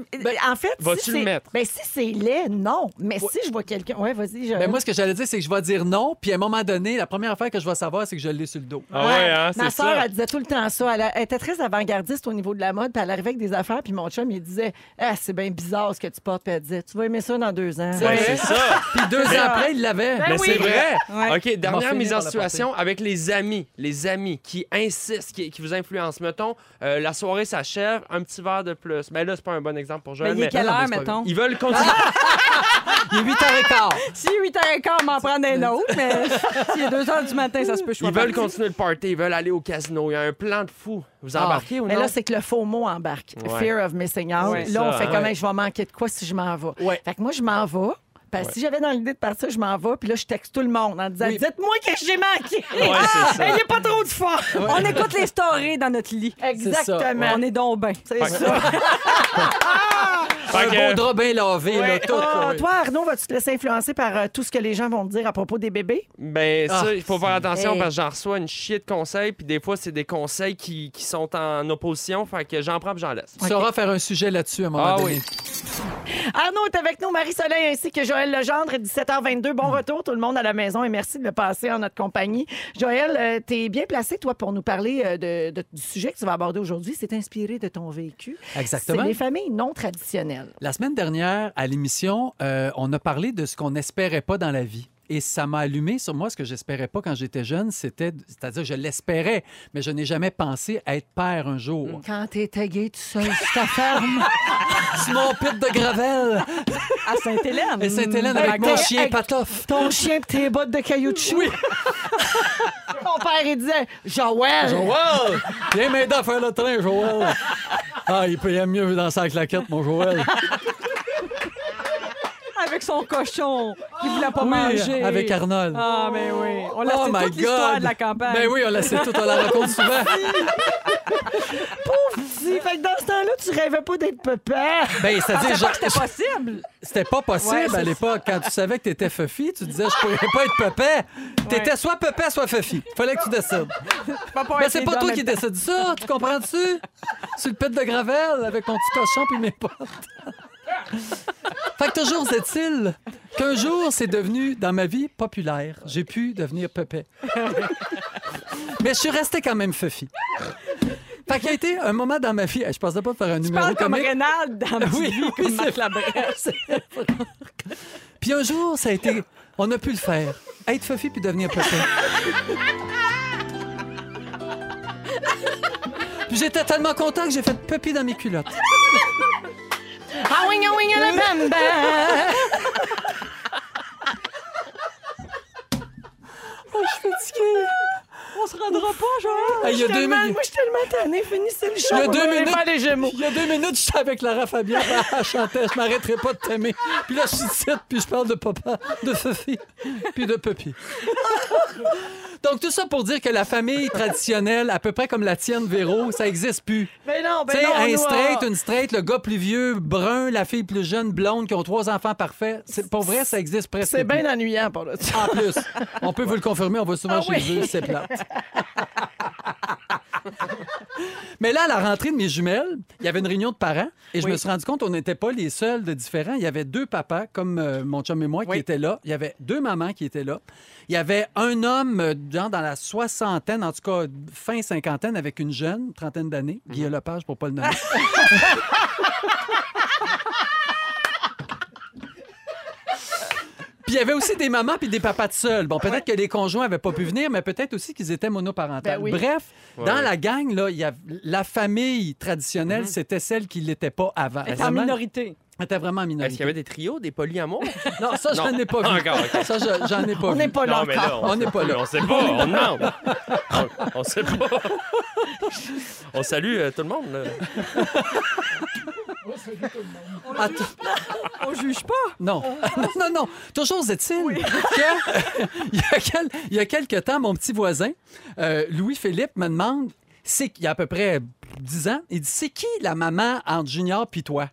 Speaker 1: en fait,
Speaker 3: Vas-tu
Speaker 1: si
Speaker 3: le
Speaker 1: c'est-
Speaker 3: mettre?
Speaker 1: Ben, si c'est laid, non. Mais si je vois quelqu'un. Ouais, vas-y. je-
Speaker 4: Ben, moi, ce que j'allais dire, c'est que je vais dire non, puis à un moment donné, la première affaire que je vais savoir, c'est que je l'ai sur le dos.
Speaker 3: ah ouais, hein,
Speaker 1: Ma soeur,
Speaker 3: ça.
Speaker 1: elle disait tout le temps ça. Elle, a- elle était très avant-gardiste au niveau de la mode, puis elle arrivait avec des affaires, puis mon chum, il disait Ah, c'est bien bizarre ce que tu portes, puis elle disait Tu vas aimer ça dans deux ans.
Speaker 3: Ouais, c'est ça.
Speaker 4: Puis deux ans après, il l'avait.
Speaker 1: Ben
Speaker 3: Mais
Speaker 1: oui.
Speaker 3: c'est vrai.
Speaker 2: Ouais.
Speaker 3: OK, dernière mise en situation avec les amis. Les amis qui insistent, qui, qui vous influencent. Mettons, euh, la soirée s'achève, un petit verre de plus. Mais là, c'est pas un bon exemple pour
Speaker 2: Mais
Speaker 3: Joël.
Speaker 2: il est
Speaker 3: mais-
Speaker 2: quelle
Speaker 4: non, mais
Speaker 2: heure, mettons?
Speaker 3: Ils veulent continuer.
Speaker 4: Il est 8h15.
Speaker 2: Si 8h15, m'en prendre un autre, mais s'il est 2h du matin, ça se peut
Speaker 3: Ils
Speaker 2: choisir.
Speaker 3: veulent continuer le party, ils veulent aller au casino. Il y a un plan de fou. Vous
Speaker 4: Ah.
Speaker 3: embarquez ou
Speaker 1: Mais
Speaker 3: non?
Speaker 1: là, c'est que le faux mot embarque.
Speaker 3: Ouais.
Speaker 1: Fear of missing out.
Speaker 3: Ouais,
Speaker 1: là,
Speaker 3: ça,
Speaker 1: on fait
Speaker 3: hein.
Speaker 1: comment
Speaker 3: Ouais.
Speaker 1: je vais manquer de quoi si je m'en vais?
Speaker 4: Ouais.
Speaker 1: Fait que moi, je m'en vais. Parce que si j'avais dans l'idée de partir, je m'en vais, puis là, je texte tout le monde en disant
Speaker 4: Oui.
Speaker 1: Dites-moi que j'ai manqué.
Speaker 3: Ouais, c'est ça.
Speaker 1: Il n'y a pas trop de fort.
Speaker 2: On écoute les stories dans notre lit.
Speaker 1: Exactement.
Speaker 2: On est donc bien.
Speaker 1: C'est ça.
Speaker 4: Un
Speaker 3: que-
Speaker 4: beau drap bien lavé, là, tout. là,
Speaker 1: Ah,
Speaker 4: oui.
Speaker 1: toi, Arnaud, vas-tu te laisser influencer par euh, tout ce que les gens vont te dire à propos des bébés?
Speaker 3: Ben, ça,
Speaker 4: Ah,
Speaker 3: il faut faire attention
Speaker 1: Hey.
Speaker 3: parce que j'en reçois une chier de conseils, puis des fois, c'est des conseils qui, qui sont en opposition, fait que j'en prends puis j'en laisse.
Speaker 4: Tu sauras faire un sujet là-dessus à un moment
Speaker 3: Ah
Speaker 4: donné.
Speaker 3: oui.
Speaker 1: Arnaud est avec nous, Marie-Soleil ainsi que Joël Legendre, 17h22. Bon retour, tout le monde à la maison et merci de le passer en notre compagnie. Joël, euh, t'es bien placé, toi, pour nous parler euh, de, de- du sujet que tu vas aborder aujourd'hui. C'est inspiré de ton vécu.
Speaker 4: Exactement.
Speaker 1: C'est les familles non traditionnelles.
Speaker 4: La semaine dernière, à l'émission, euh, on a parlé de ce qu'on n'espérait pas dans la vie. Et ça m'a allumé sur moi ce que j'espérais pas quand j'étais jeune, c'était, c'est-à-dire je l'espérais, mais je n'ai jamais pensé à être père un jour.
Speaker 1: Quand t'es tagué tout seul sur ta ferme.
Speaker 4: Sur mon pit de gravel
Speaker 2: À Sainte-Hélène.
Speaker 4: et Sainte-Hélène
Speaker 1: Hey,
Speaker 4: avec mon chien. Patoff.
Speaker 1: Ton chien pis tes bottes de caoutchouc. Oui. Ton père, il disait Joël.
Speaker 4: Joël! Viens m'aider à faire le train, Joël. Ah, il peut y mieux dans sa claquette, mon Joël.
Speaker 2: Avec son cochon qui voulait pas
Speaker 4: Oui,
Speaker 2: manger.
Speaker 4: avec Arnold.
Speaker 2: Ah, mais oui. On l'a
Speaker 4: oh
Speaker 2: toute l'histoire
Speaker 4: God!
Speaker 2: de la campagne.
Speaker 4: Ben oui, on la sait tout, on la raconte souvent.
Speaker 1: Si, fait que dans ce temps-là, tu rêvais pas d'être papa.
Speaker 4: Ben, c'est-à-dire,
Speaker 2: que c'était possible.
Speaker 4: C'était pas possible
Speaker 2: Ouais, c'est
Speaker 4: à l'époque. Quand tu savais que t'étais Fuffy, tu disais je pourrais pas être pépé. T'étais soit pépé, soit Fuffy. Fallait que tu décides.
Speaker 2: Pas pour
Speaker 4: Mais
Speaker 2: être
Speaker 4: c'est
Speaker 2: les
Speaker 4: pas
Speaker 2: deux en
Speaker 4: toi
Speaker 2: même
Speaker 4: qui décides ça, tu comprends-tu? Sur le pet de Gravel avec mon petit cochon puis mes potes. Fait que toujours est-il qu'un jour, c'est devenu, dans ma vie, populaire. J'ai pu devenir pépé. Mais je suis resté quand même fufi. Fait qu'il y a été un moment dans ma vie, je pensais pas faire un
Speaker 2: Tu
Speaker 4: numéro
Speaker 2: comme. Rénal dans Petite
Speaker 4: Oui,
Speaker 2: Vie,
Speaker 4: oui,
Speaker 2: comme
Speaker 4: c'est
Speaker 2: Marc Labrèche.
Speaker 4: Puis un jour, ça a été. On a pu le faire. Être fufi puis devenir pépé. Puis j'étais tellement content que j'ai fait pipi dans mes culottes.
Speaker 1: Ah oui, ah oui, ah, la
Speaker 2: On se rendra pas, genre.
Speaker 4: Hey, il y a deux minutes.
Speaker 1: Moi, je suis tellement tannée. Finissez le show.
Speaker 4: Il y a deux minutes.
Speaker 1: les Gémeaux.
Speaker 4: Il y a deux minutes, j'étais avec Lara Fabian. Elle chantait Je m'arrêterai pas de t'aimer. Puis là, je suis ici, puis je parle de papa, de Fifi, puis de Puppy. Donc, tout ça pour dire que la famille traditionnelle, à peu près comme la tienne, Véro, ça existe plus.
Speaker 1: Mais non, ben
Speaker 4: Tu sais,
Speaker 1: non.
Speaker 4: un straight, une straight, le gars plus vieux, brun, la fille plus jeune, blonde, qui ont trois enfants parfaits. C'est, pour vrai, ça existe presque
Speaker 1: C'est bien ennuyant pour le
Speaker 4: En plus, on peut vous le confirmer, on va souvent
Speaker 1: Ah
Speaker 4: chez
Speaker 1: oui.
Speaker 4: eux, c'est plate. Mais là, à la rentrée de mes jumelles, il y avait une réunion de parents et je
Speaker 2: Oui.
Speaker 4: me suis rendu compte qu'on n'était pas les seuls de différents. Il y avait deux papas, comme euh, mon chum et moi, qui étaient là. Il y avait deux mamans qui étaient là. Il y avait un homme, euh, genre dans la soixantaine, en tout cas fin cinquantaine, avec une jeune, trentaine d'années, Guillaume Lepage pour pas le nommer. Puis il y avait aussi des mamans puis des papas de seuls. Bon, peut-être que les conjoints n'avaient pas pu venir, mais peut-être aussi qu'ils étaient monoparentaux.
Speaker 1: Ben oui.
Speaker 4: Bref,
Speaker 3: Ouais,
Speaker 4: dans la gang, là, y a la famille traditionnelle, c'était celle qui l'était pas avant.
Speaker 2: Elle est en minorité.
Speaker 4: Elle était vraiment en
Speaker 3: Est-ce qu'il
Speaker 4: minorité.
Speaker 3: y avait des trios, des polyamours?
Speaker 4: Non, ça, j'en ai pas vu.
Speaker 3: Encore, ok.
Speaker 4: Ça, je- j'en ai pas
Speaker 1: On
Speaker 4: vu.
Speaker 1: n'est pas là
Speaker 3: non, mais là,
Speaker 1: encore.
Speaker 4: On n'est pas là.
Speaker 3: On sait pas, on demande. On, on sait pas. On salue euh, tout le monde. Là.
Speaker 2: On juge pas.
Speaker 4: Non. non, non, non. Toujours est-il que, il, y a quel- il y a quelque temps, mon petit voisin, euh, Louis-Philippe, me demande, c'est qu'il y a à peu près 10 ans, il dit C'est qui la maman entre Junior puis toi?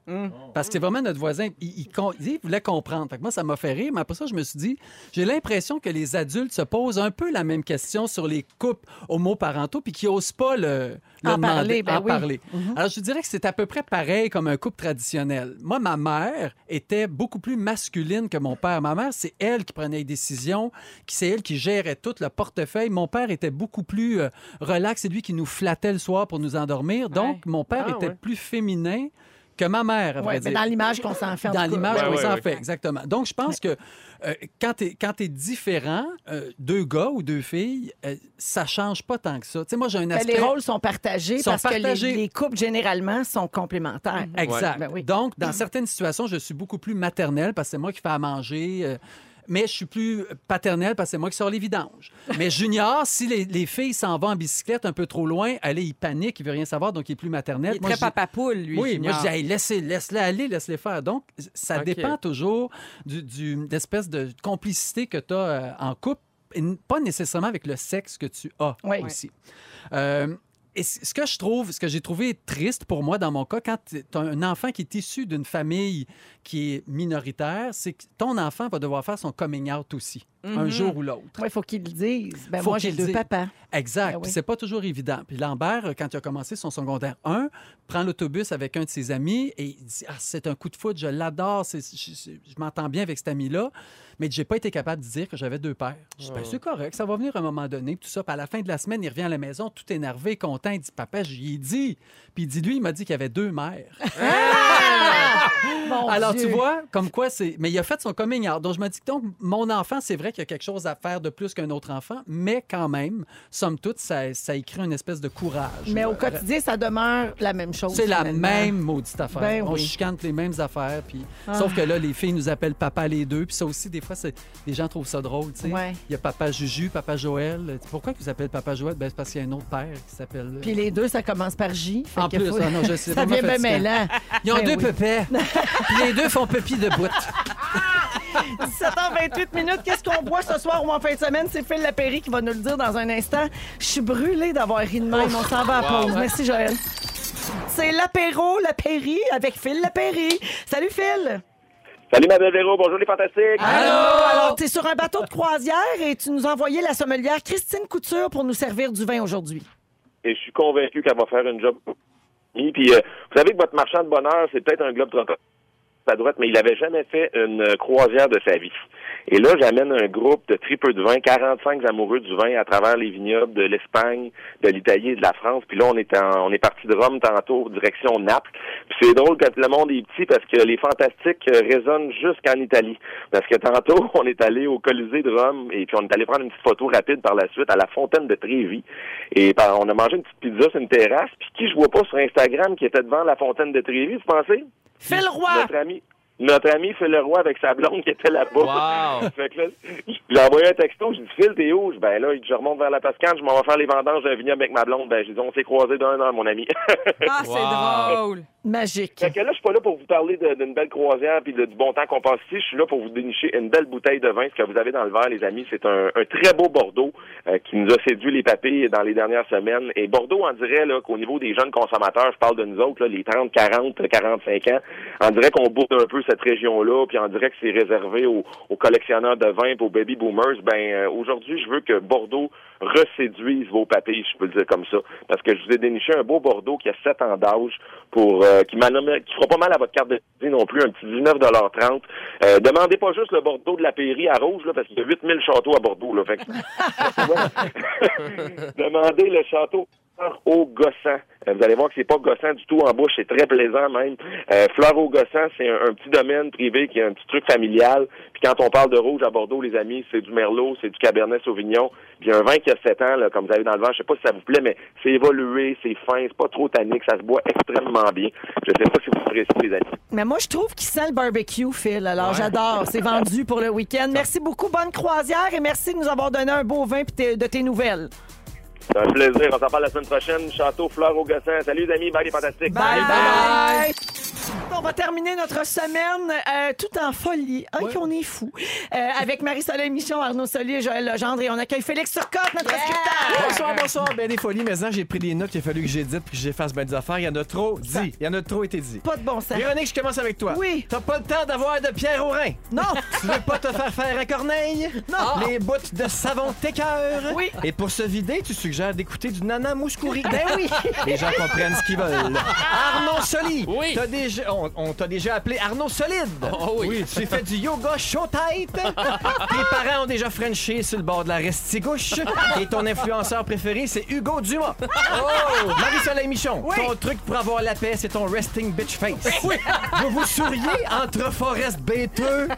Speaker 4: Parce que c'est vraiment notre voisin. Il, il con- il voulait comprendre. Fait que moi, ça m'a fait rire, mais après ça, je me suis dit J'ai l'impression que les adultes se posent un peu la même question sur les couples homoparentaux puis qu'ils n'osent pas le,
Speaker 1: En
Speaker 4: demander,
Speaker 1: parler, ben
Speaker 4: en
Speaker 1: oui.
Speaker 4: parler. Alors, je dirais que c'est à peu près pareil comme un couple traditionnel. Moi, ma mère était beaucoup plus masculine que mon père. Ma mère, c'est elle qui prenait les décisions, qui c'est elle qui gérait tout le portefeuille. Mon père était beaucoup plus euh, relax. C'est lui qui nous flattait le soir pour nous endormir. Donc, mon père
Speaker 3: Ah,
Speaker 4: était
Speaker 3: ouais.
Speaker 4: plus féminin que ma mère, à vrai
Speaker 1: Ouais, mais
Speaker 4: dire.
Speaker 1: dans l'image qu'on s'en fait. en
Speaker 4: Dans
Speaker 1: tout cas.
Speaker 4: l'image
Speaker 3: Ouais,
Speaker 4: qu'on s'en
Speaker 3: ouais.
Speaker 4: fait, exactement. Donc, je pense que euh, quand tu es, différent, euh, deux gars ou deux filles, euh, ça change pas tant que ça. Tu sais, moi, j'ai un aspect...
Speaker 1: les rôles sont partagés
Speaker 4: Sont
Speaker 1: parce
Speaker 4: partagés.
Speaker 1: que les, les couples, généralement, sont complémentaires.
Speaker 4: Exact.
Speaker 1: Ben oui.
Speaker 4: Donc, dans certaines situations, je suis beaucoup plus maternelle parce que c'est moi qui fais à manger. Euh, mais je suis plus paternelle parce que c'est moi qui sors les vidanges. Mais Junior, si les, les filles s'en vont en bicyclette un peu trop loin, allez, il panique, il veut rien savoir, donc il est plus maternel.
Speaker 2: Il est
Speaker 4: Moi,
Speaker 2: très papa poule, lui.
Speaker 4: oui,
Speaker 2: Junior.
Speaker 4: moi je dis, hey, laissez, laisse-les aller, laisse-les faire. Donc, ça dépend toujours du, du- d'espèce de complicité que tu as en couple, et pas nécessairement avec le sexe que tu as
Speaker 1: Oui.
Speaker 4: aussi. Euh, et ce que je trouve, ce que j'ai trouvé triste pour moi dans mon cas, quand tu as un enfant qui est issu d'une famille qui est minoritaire, c'est que ton enfant va devoir faire son coming out aussi, un
Speaker 2: Mhm.
Speaker 4: jour ou l'autre.
Speaker 1: Oui, il faut qu'ils le disent. Ben,
Speaker 4: Faut
Speaker 1: moi,
Speaker 4: qu'ils
Speaker 1: j'ai
Speaker 4: le
Speaker 1: deux
Speaker 4: disent.
Speaker 1: papas.
Speaker 4: Exact.
Speaker 1: Ben oui.
Speaker 4: C'est pas toujours évident. Puis Lambert, euh, quand il a commencé son secondaire 1, prend l'autobus avec un de ses amis et il dit ah, c'est un coup de foot, je l'adore, c'est- je, je- je m'entends bien avec cet ami-là, mais j'ai pas été capable de dire que j'avais deux pères. Je dis Ben, c'est correct, ça va venir à un moment donné, puis tout ça. Puis à la fin de la semaine, il revient à la maison tout énervé, content, il dit papa, j'y ai dit. Puis il dit lui, il m'a dit qu'il y avait deux mères.
Speaker 1: Mon
Speaker 4: Alors,
Speaker 1: Dieu.
Speaker 4: tu vois, comme quoi c'est. Mais il a fait son coming out. Donc, je me dis que donc, mon enfant, c'est vrai qu'il y a quelque chose à faire de plus qu'un autre enfant, mais quand même, somme toute, ça, ça écrit une espèce de courage.
Speaker 1: Mais au quotidien, ça demeure la même chose.
Speaker 4: C'est la même maudite affaire.
Speaker 1: Ben
Speaker 4: On
Speaker 1: oui.
Speaker 4: chicane les mêmes affaires. Puis...
Speaker 1: Ah.
Speaker 4: Sauf que là, les filles nous appellent papa les deux. Puis ça aussi, des fois, c'est... les gens trouvent ça drôle. tu sais.
Speaker 1: Ouais.
Speaker 4: Il y a papa Juju, papa Joël. Pourquoi ils vous appellent papa Joël? Ben, c'est parce qu'il y a un autre père qui s'appelle.
Speaker 1: Puis les deux, ça commence par J.
Speaker 4: En plus,
Speaker 1: faut-
Speaker 4: ah non, je sais,
Speaker 1: ça devient bien mêlant.
Speaker 4: Ils ont
Speaker 1: Ben
Speaker 4: deux
Speaker 1: oui.
Speaker 4: pépés. Puis les deux font pépi de bout.
Speaker 1: 17h28 minutes. Qu'est-ce qu'on boit ce soir ou en fin de semaine? C'est Phil Lapéry qui va nous le dire dans un instant. Je suis brûlée d'avoir ri de même. On s'en va à
Speaker 3: Wow.
Speaker 1: pause. Merci, Joël. C'est l'apéro, l'apéry avec Phil Lapéry. Salut, Phil.
Speaker 13: Salut, ma belle Véro. Bonjour, les fantastiques.
Speaker 1: Allô? Alors, tu es sur un bateau de croisière et tu nous as envoyé la sommelière Christine Couture pour nous servir du vin aujourd'hui.
Speaker 13: Et je suis convaincu qu'elle va faire une job. Puis, euh, vous savez que votre marchand de bonheur, c'est peut-être un globe trotteur. À droite, mais il avait jamais fait une croisière de sa vie. Et là, j'amène un groupe de tripeux de vin, 45 amoureux du vin à travers les vignobles de l'Espagne, de l'Italie et de la France. Puis là, on est en- on est parti de Rome tantôt, direction Naples. Puis c'est drôle quand le monde est petit parce que les fantastiques euh, résonnent jusqu'en Italie. Parce que tantôt, on est allé au Colisée de Rome et puis on est allé prendre une petite photo rapide par la suite à la fontaine de Trévi. Et on a mangé une petite pizza sur une terrasse. Puis qui je vois pas sur Instagram qui était devant la fontaine de Trévi, vous pensez?
Speaker 1: Phil Roy!
Speaker 13: Notre ami. Notre ami Phil Leroy avec sa blonde qui était là-bas.
Speaker 3: Wow.
Speaker 13: fait que là, j'ai envoyé un texto, j'ai dit Phil, t'es où? Ben là, il dit, je remonte vers la Toscane, je m'en vais faire les vendanges d'un vignoble avec ma blonde. Ben j'ai dit, on s'est croisés d'un an, mon ami.
Speaker 2: Ah, c'est
Speaker 3: Wow.
Speaker 2: drôle.
Speaker 1: Magique.
Speaker 13: Fait que là, je suis pas là pour vous parler d'une belle croisière puis du bon temps qu'on passe ici. Je suis là pour vous dénicher une belle bouteille de vin. Ce que vous avez dans le verre, les amis, c'est un, un très beau Bordeaux euh, qui nous a séduit les papilles dans les dernières semaines. Et Bordeaux, on dirait qu'au niveau des jeunes consommateurs, je parle de nous autres, là, les 30, 40, 45 ans, on dirait qu'on boude un peu cette région-là, puis on dirait que c'est réservé aux, aux collectionneurs de vin, puis aux baby boomers. Ben euh, aujourd'hui, je veux que Bordeaux reséduise vos papilles, je peux le dire comme ça, parce que je vous ai déniché un beau Bordeaux qui a 7 ans d'âge pour euh, qui, nommé- qui fera pas mal à votre carte de crédit non plus, un petit 19,30 euh, Demandez pas juste le Bordeaux de la Pairie à Rouge, là, parce qu'il y a 8000 châteaux à Bordeaux. Là, fait que- Demandez le château au gossant. Euh, vous allez voir que c'est pas gossant du tout en bouche, c'est très plaisant même. Euh, Fleur au gossant, c'est un, un petit domaine privé qui a un petit truc familial. Puis quand on parle de rouge à Bordeaux, les amis, c'est du Merlot, c'est du Cabernet Sauvignon. Puis un vin qui a 7 ans, là, comme vous avez dans le vent, je sais pas si ça vous plaît, mais c'est évolué, c'est fin, c'est pas trop tannique, ça se boit extrêmement bien. Je sais pas si vous appréciez, les amis.
Speaker 1: Mais moi, je trouve qu'il sent le barbecue, Phil. Alors, j'adore. C'est vendu pour le week-end. Merci beaucoup. Bonne croisière et merci de nous avoir donné un beau vin de tes nouvelles.
Speaker 13: C'est un plaisir. On s'en parle la semaine prochaine. Château Fleur au Gossin. Salut les amis. Bye les fantastiques.
Speaker 1: Bye bye! On va terminer notre semaine euh, tout en folie. Hein, qu'on est fou. Euh, avec Marie-Soleil Michon, Arnaud Solier Joël Legendre. Et on accueille Félix Turcotte, notre scripteur.
Speaker 14: Bonsoir, bonsoir. Ben des folies, mais j'ai pris des notes qu'il a fallu que j'édite puis que j'efface bien des affaires. Il y en a trop dit. Il y en a trop été dit.
Speaker 1: Pas de bon sens.
Speaker 14: Véronique, je commence avec toi.
Speaker 1: Oui.
Speaker 14: T'as pas le temps d'avoir de pierre au rein.
Speaker 1: Non.
Speaker 14: Tu veux pas te faire faire un corneille?
Speaker 1: Non.
Speaker 14: Les bouts de savon t'écœurent.
Speaker 1: Oui.
Speaker 14: Et pour se vider, tu suggères d'écouter du Nana Mouskouri.
Speaker 1: Ben oui.
Speaker 14: Les gens comprennent ce qu'ils veulent. Arnaud Soli.
Speaker 3: Oui.
Speaker 14: T'as déjà, on, on t'a déjà appelé Arnaud Solide.
Speaker 3: Oh oui.
Speaker 14: Tu fais du yoga chaud tête. Tes parents ont déjà frenché sur le bord de la restigouche. Et ton influenceur préféré, c'est Hugo Dumas. Oh! Marie-Soleil Michon, ton truc pour avoir la paix, c'est ton resting bitch face. Vous vous souriez entre Forest Béteux.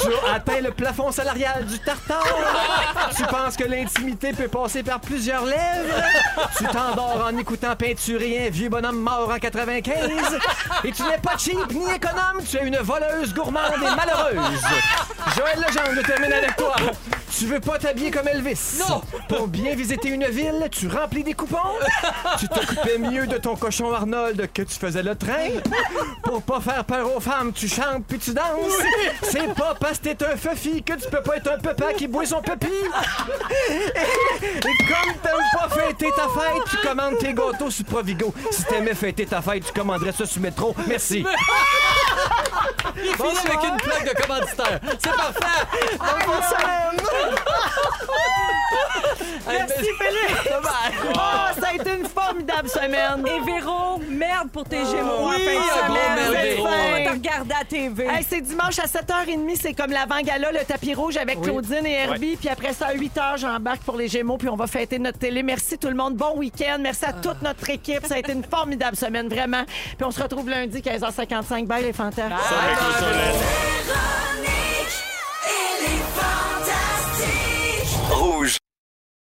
Speaker 14: Tu as atteint le plafond salarial du tartare. Tu penses que l'intimité peut passer par plusieurs lèvres. Tu t'endors en écoutant peinturer un vieux bonhomme mort en 95. Et tu n'es pas cheap ni économe, tu es une voleuse gourmande et malheureuse. Joël Legendre, je termine avec toi. Tu veux pas t'habiller comme Elvis? Non! Pour bien visiter une ville, tu remplis des coupons? Tu t'occupais mieux de ton cochon Arnold que tu faisais le train? Pour pas faire peur aux femmes, tu chantes puis tu danses? C'est pas parce que t'es un fufi que tu peux pas être un papa qui boit son puppy? Et comme t'aimes pas fêter ta fête, tu commandes tes gâteaux sur Provigo. Si t'aimais fêter ta fête, tu commanderais ça sur Métro. Merci.
Speaker 4: Il finit avec une plaque de commanditaire. C'est parfait.
Speaker 14: Semaine!
Speaker 1: Merci, Félix. Oh, ça a été une formidable semaine.
Speaker 2: Et Véro, merde pour tes gémeaux en
Speaker 1: Oui,
Speaker 2: de
Speaker 1: un gros
Speaker 2: semaine.
Speaker 1: merde,
Speaker 2: C'est
Speaker 1: Véro.
Speaker 2: fin. On va te regarder à TV.
Speaker 1: Hey, c'est dimanche à 7h30, c'est comme l'avant-gala, le tapis rouge avec Claudine et Herbie. Puis après ça, à 8h, j'embarque pour les Gémeaux, puis on va fêter notre Merci tout le monde. Bon week-end. Merci à toute notre équipe. Ça a été une formidable semaine, vraiment. Puis on se retrouve lundi, 15h55. Bye, les fantasmes.
Speaker 9: Rouge.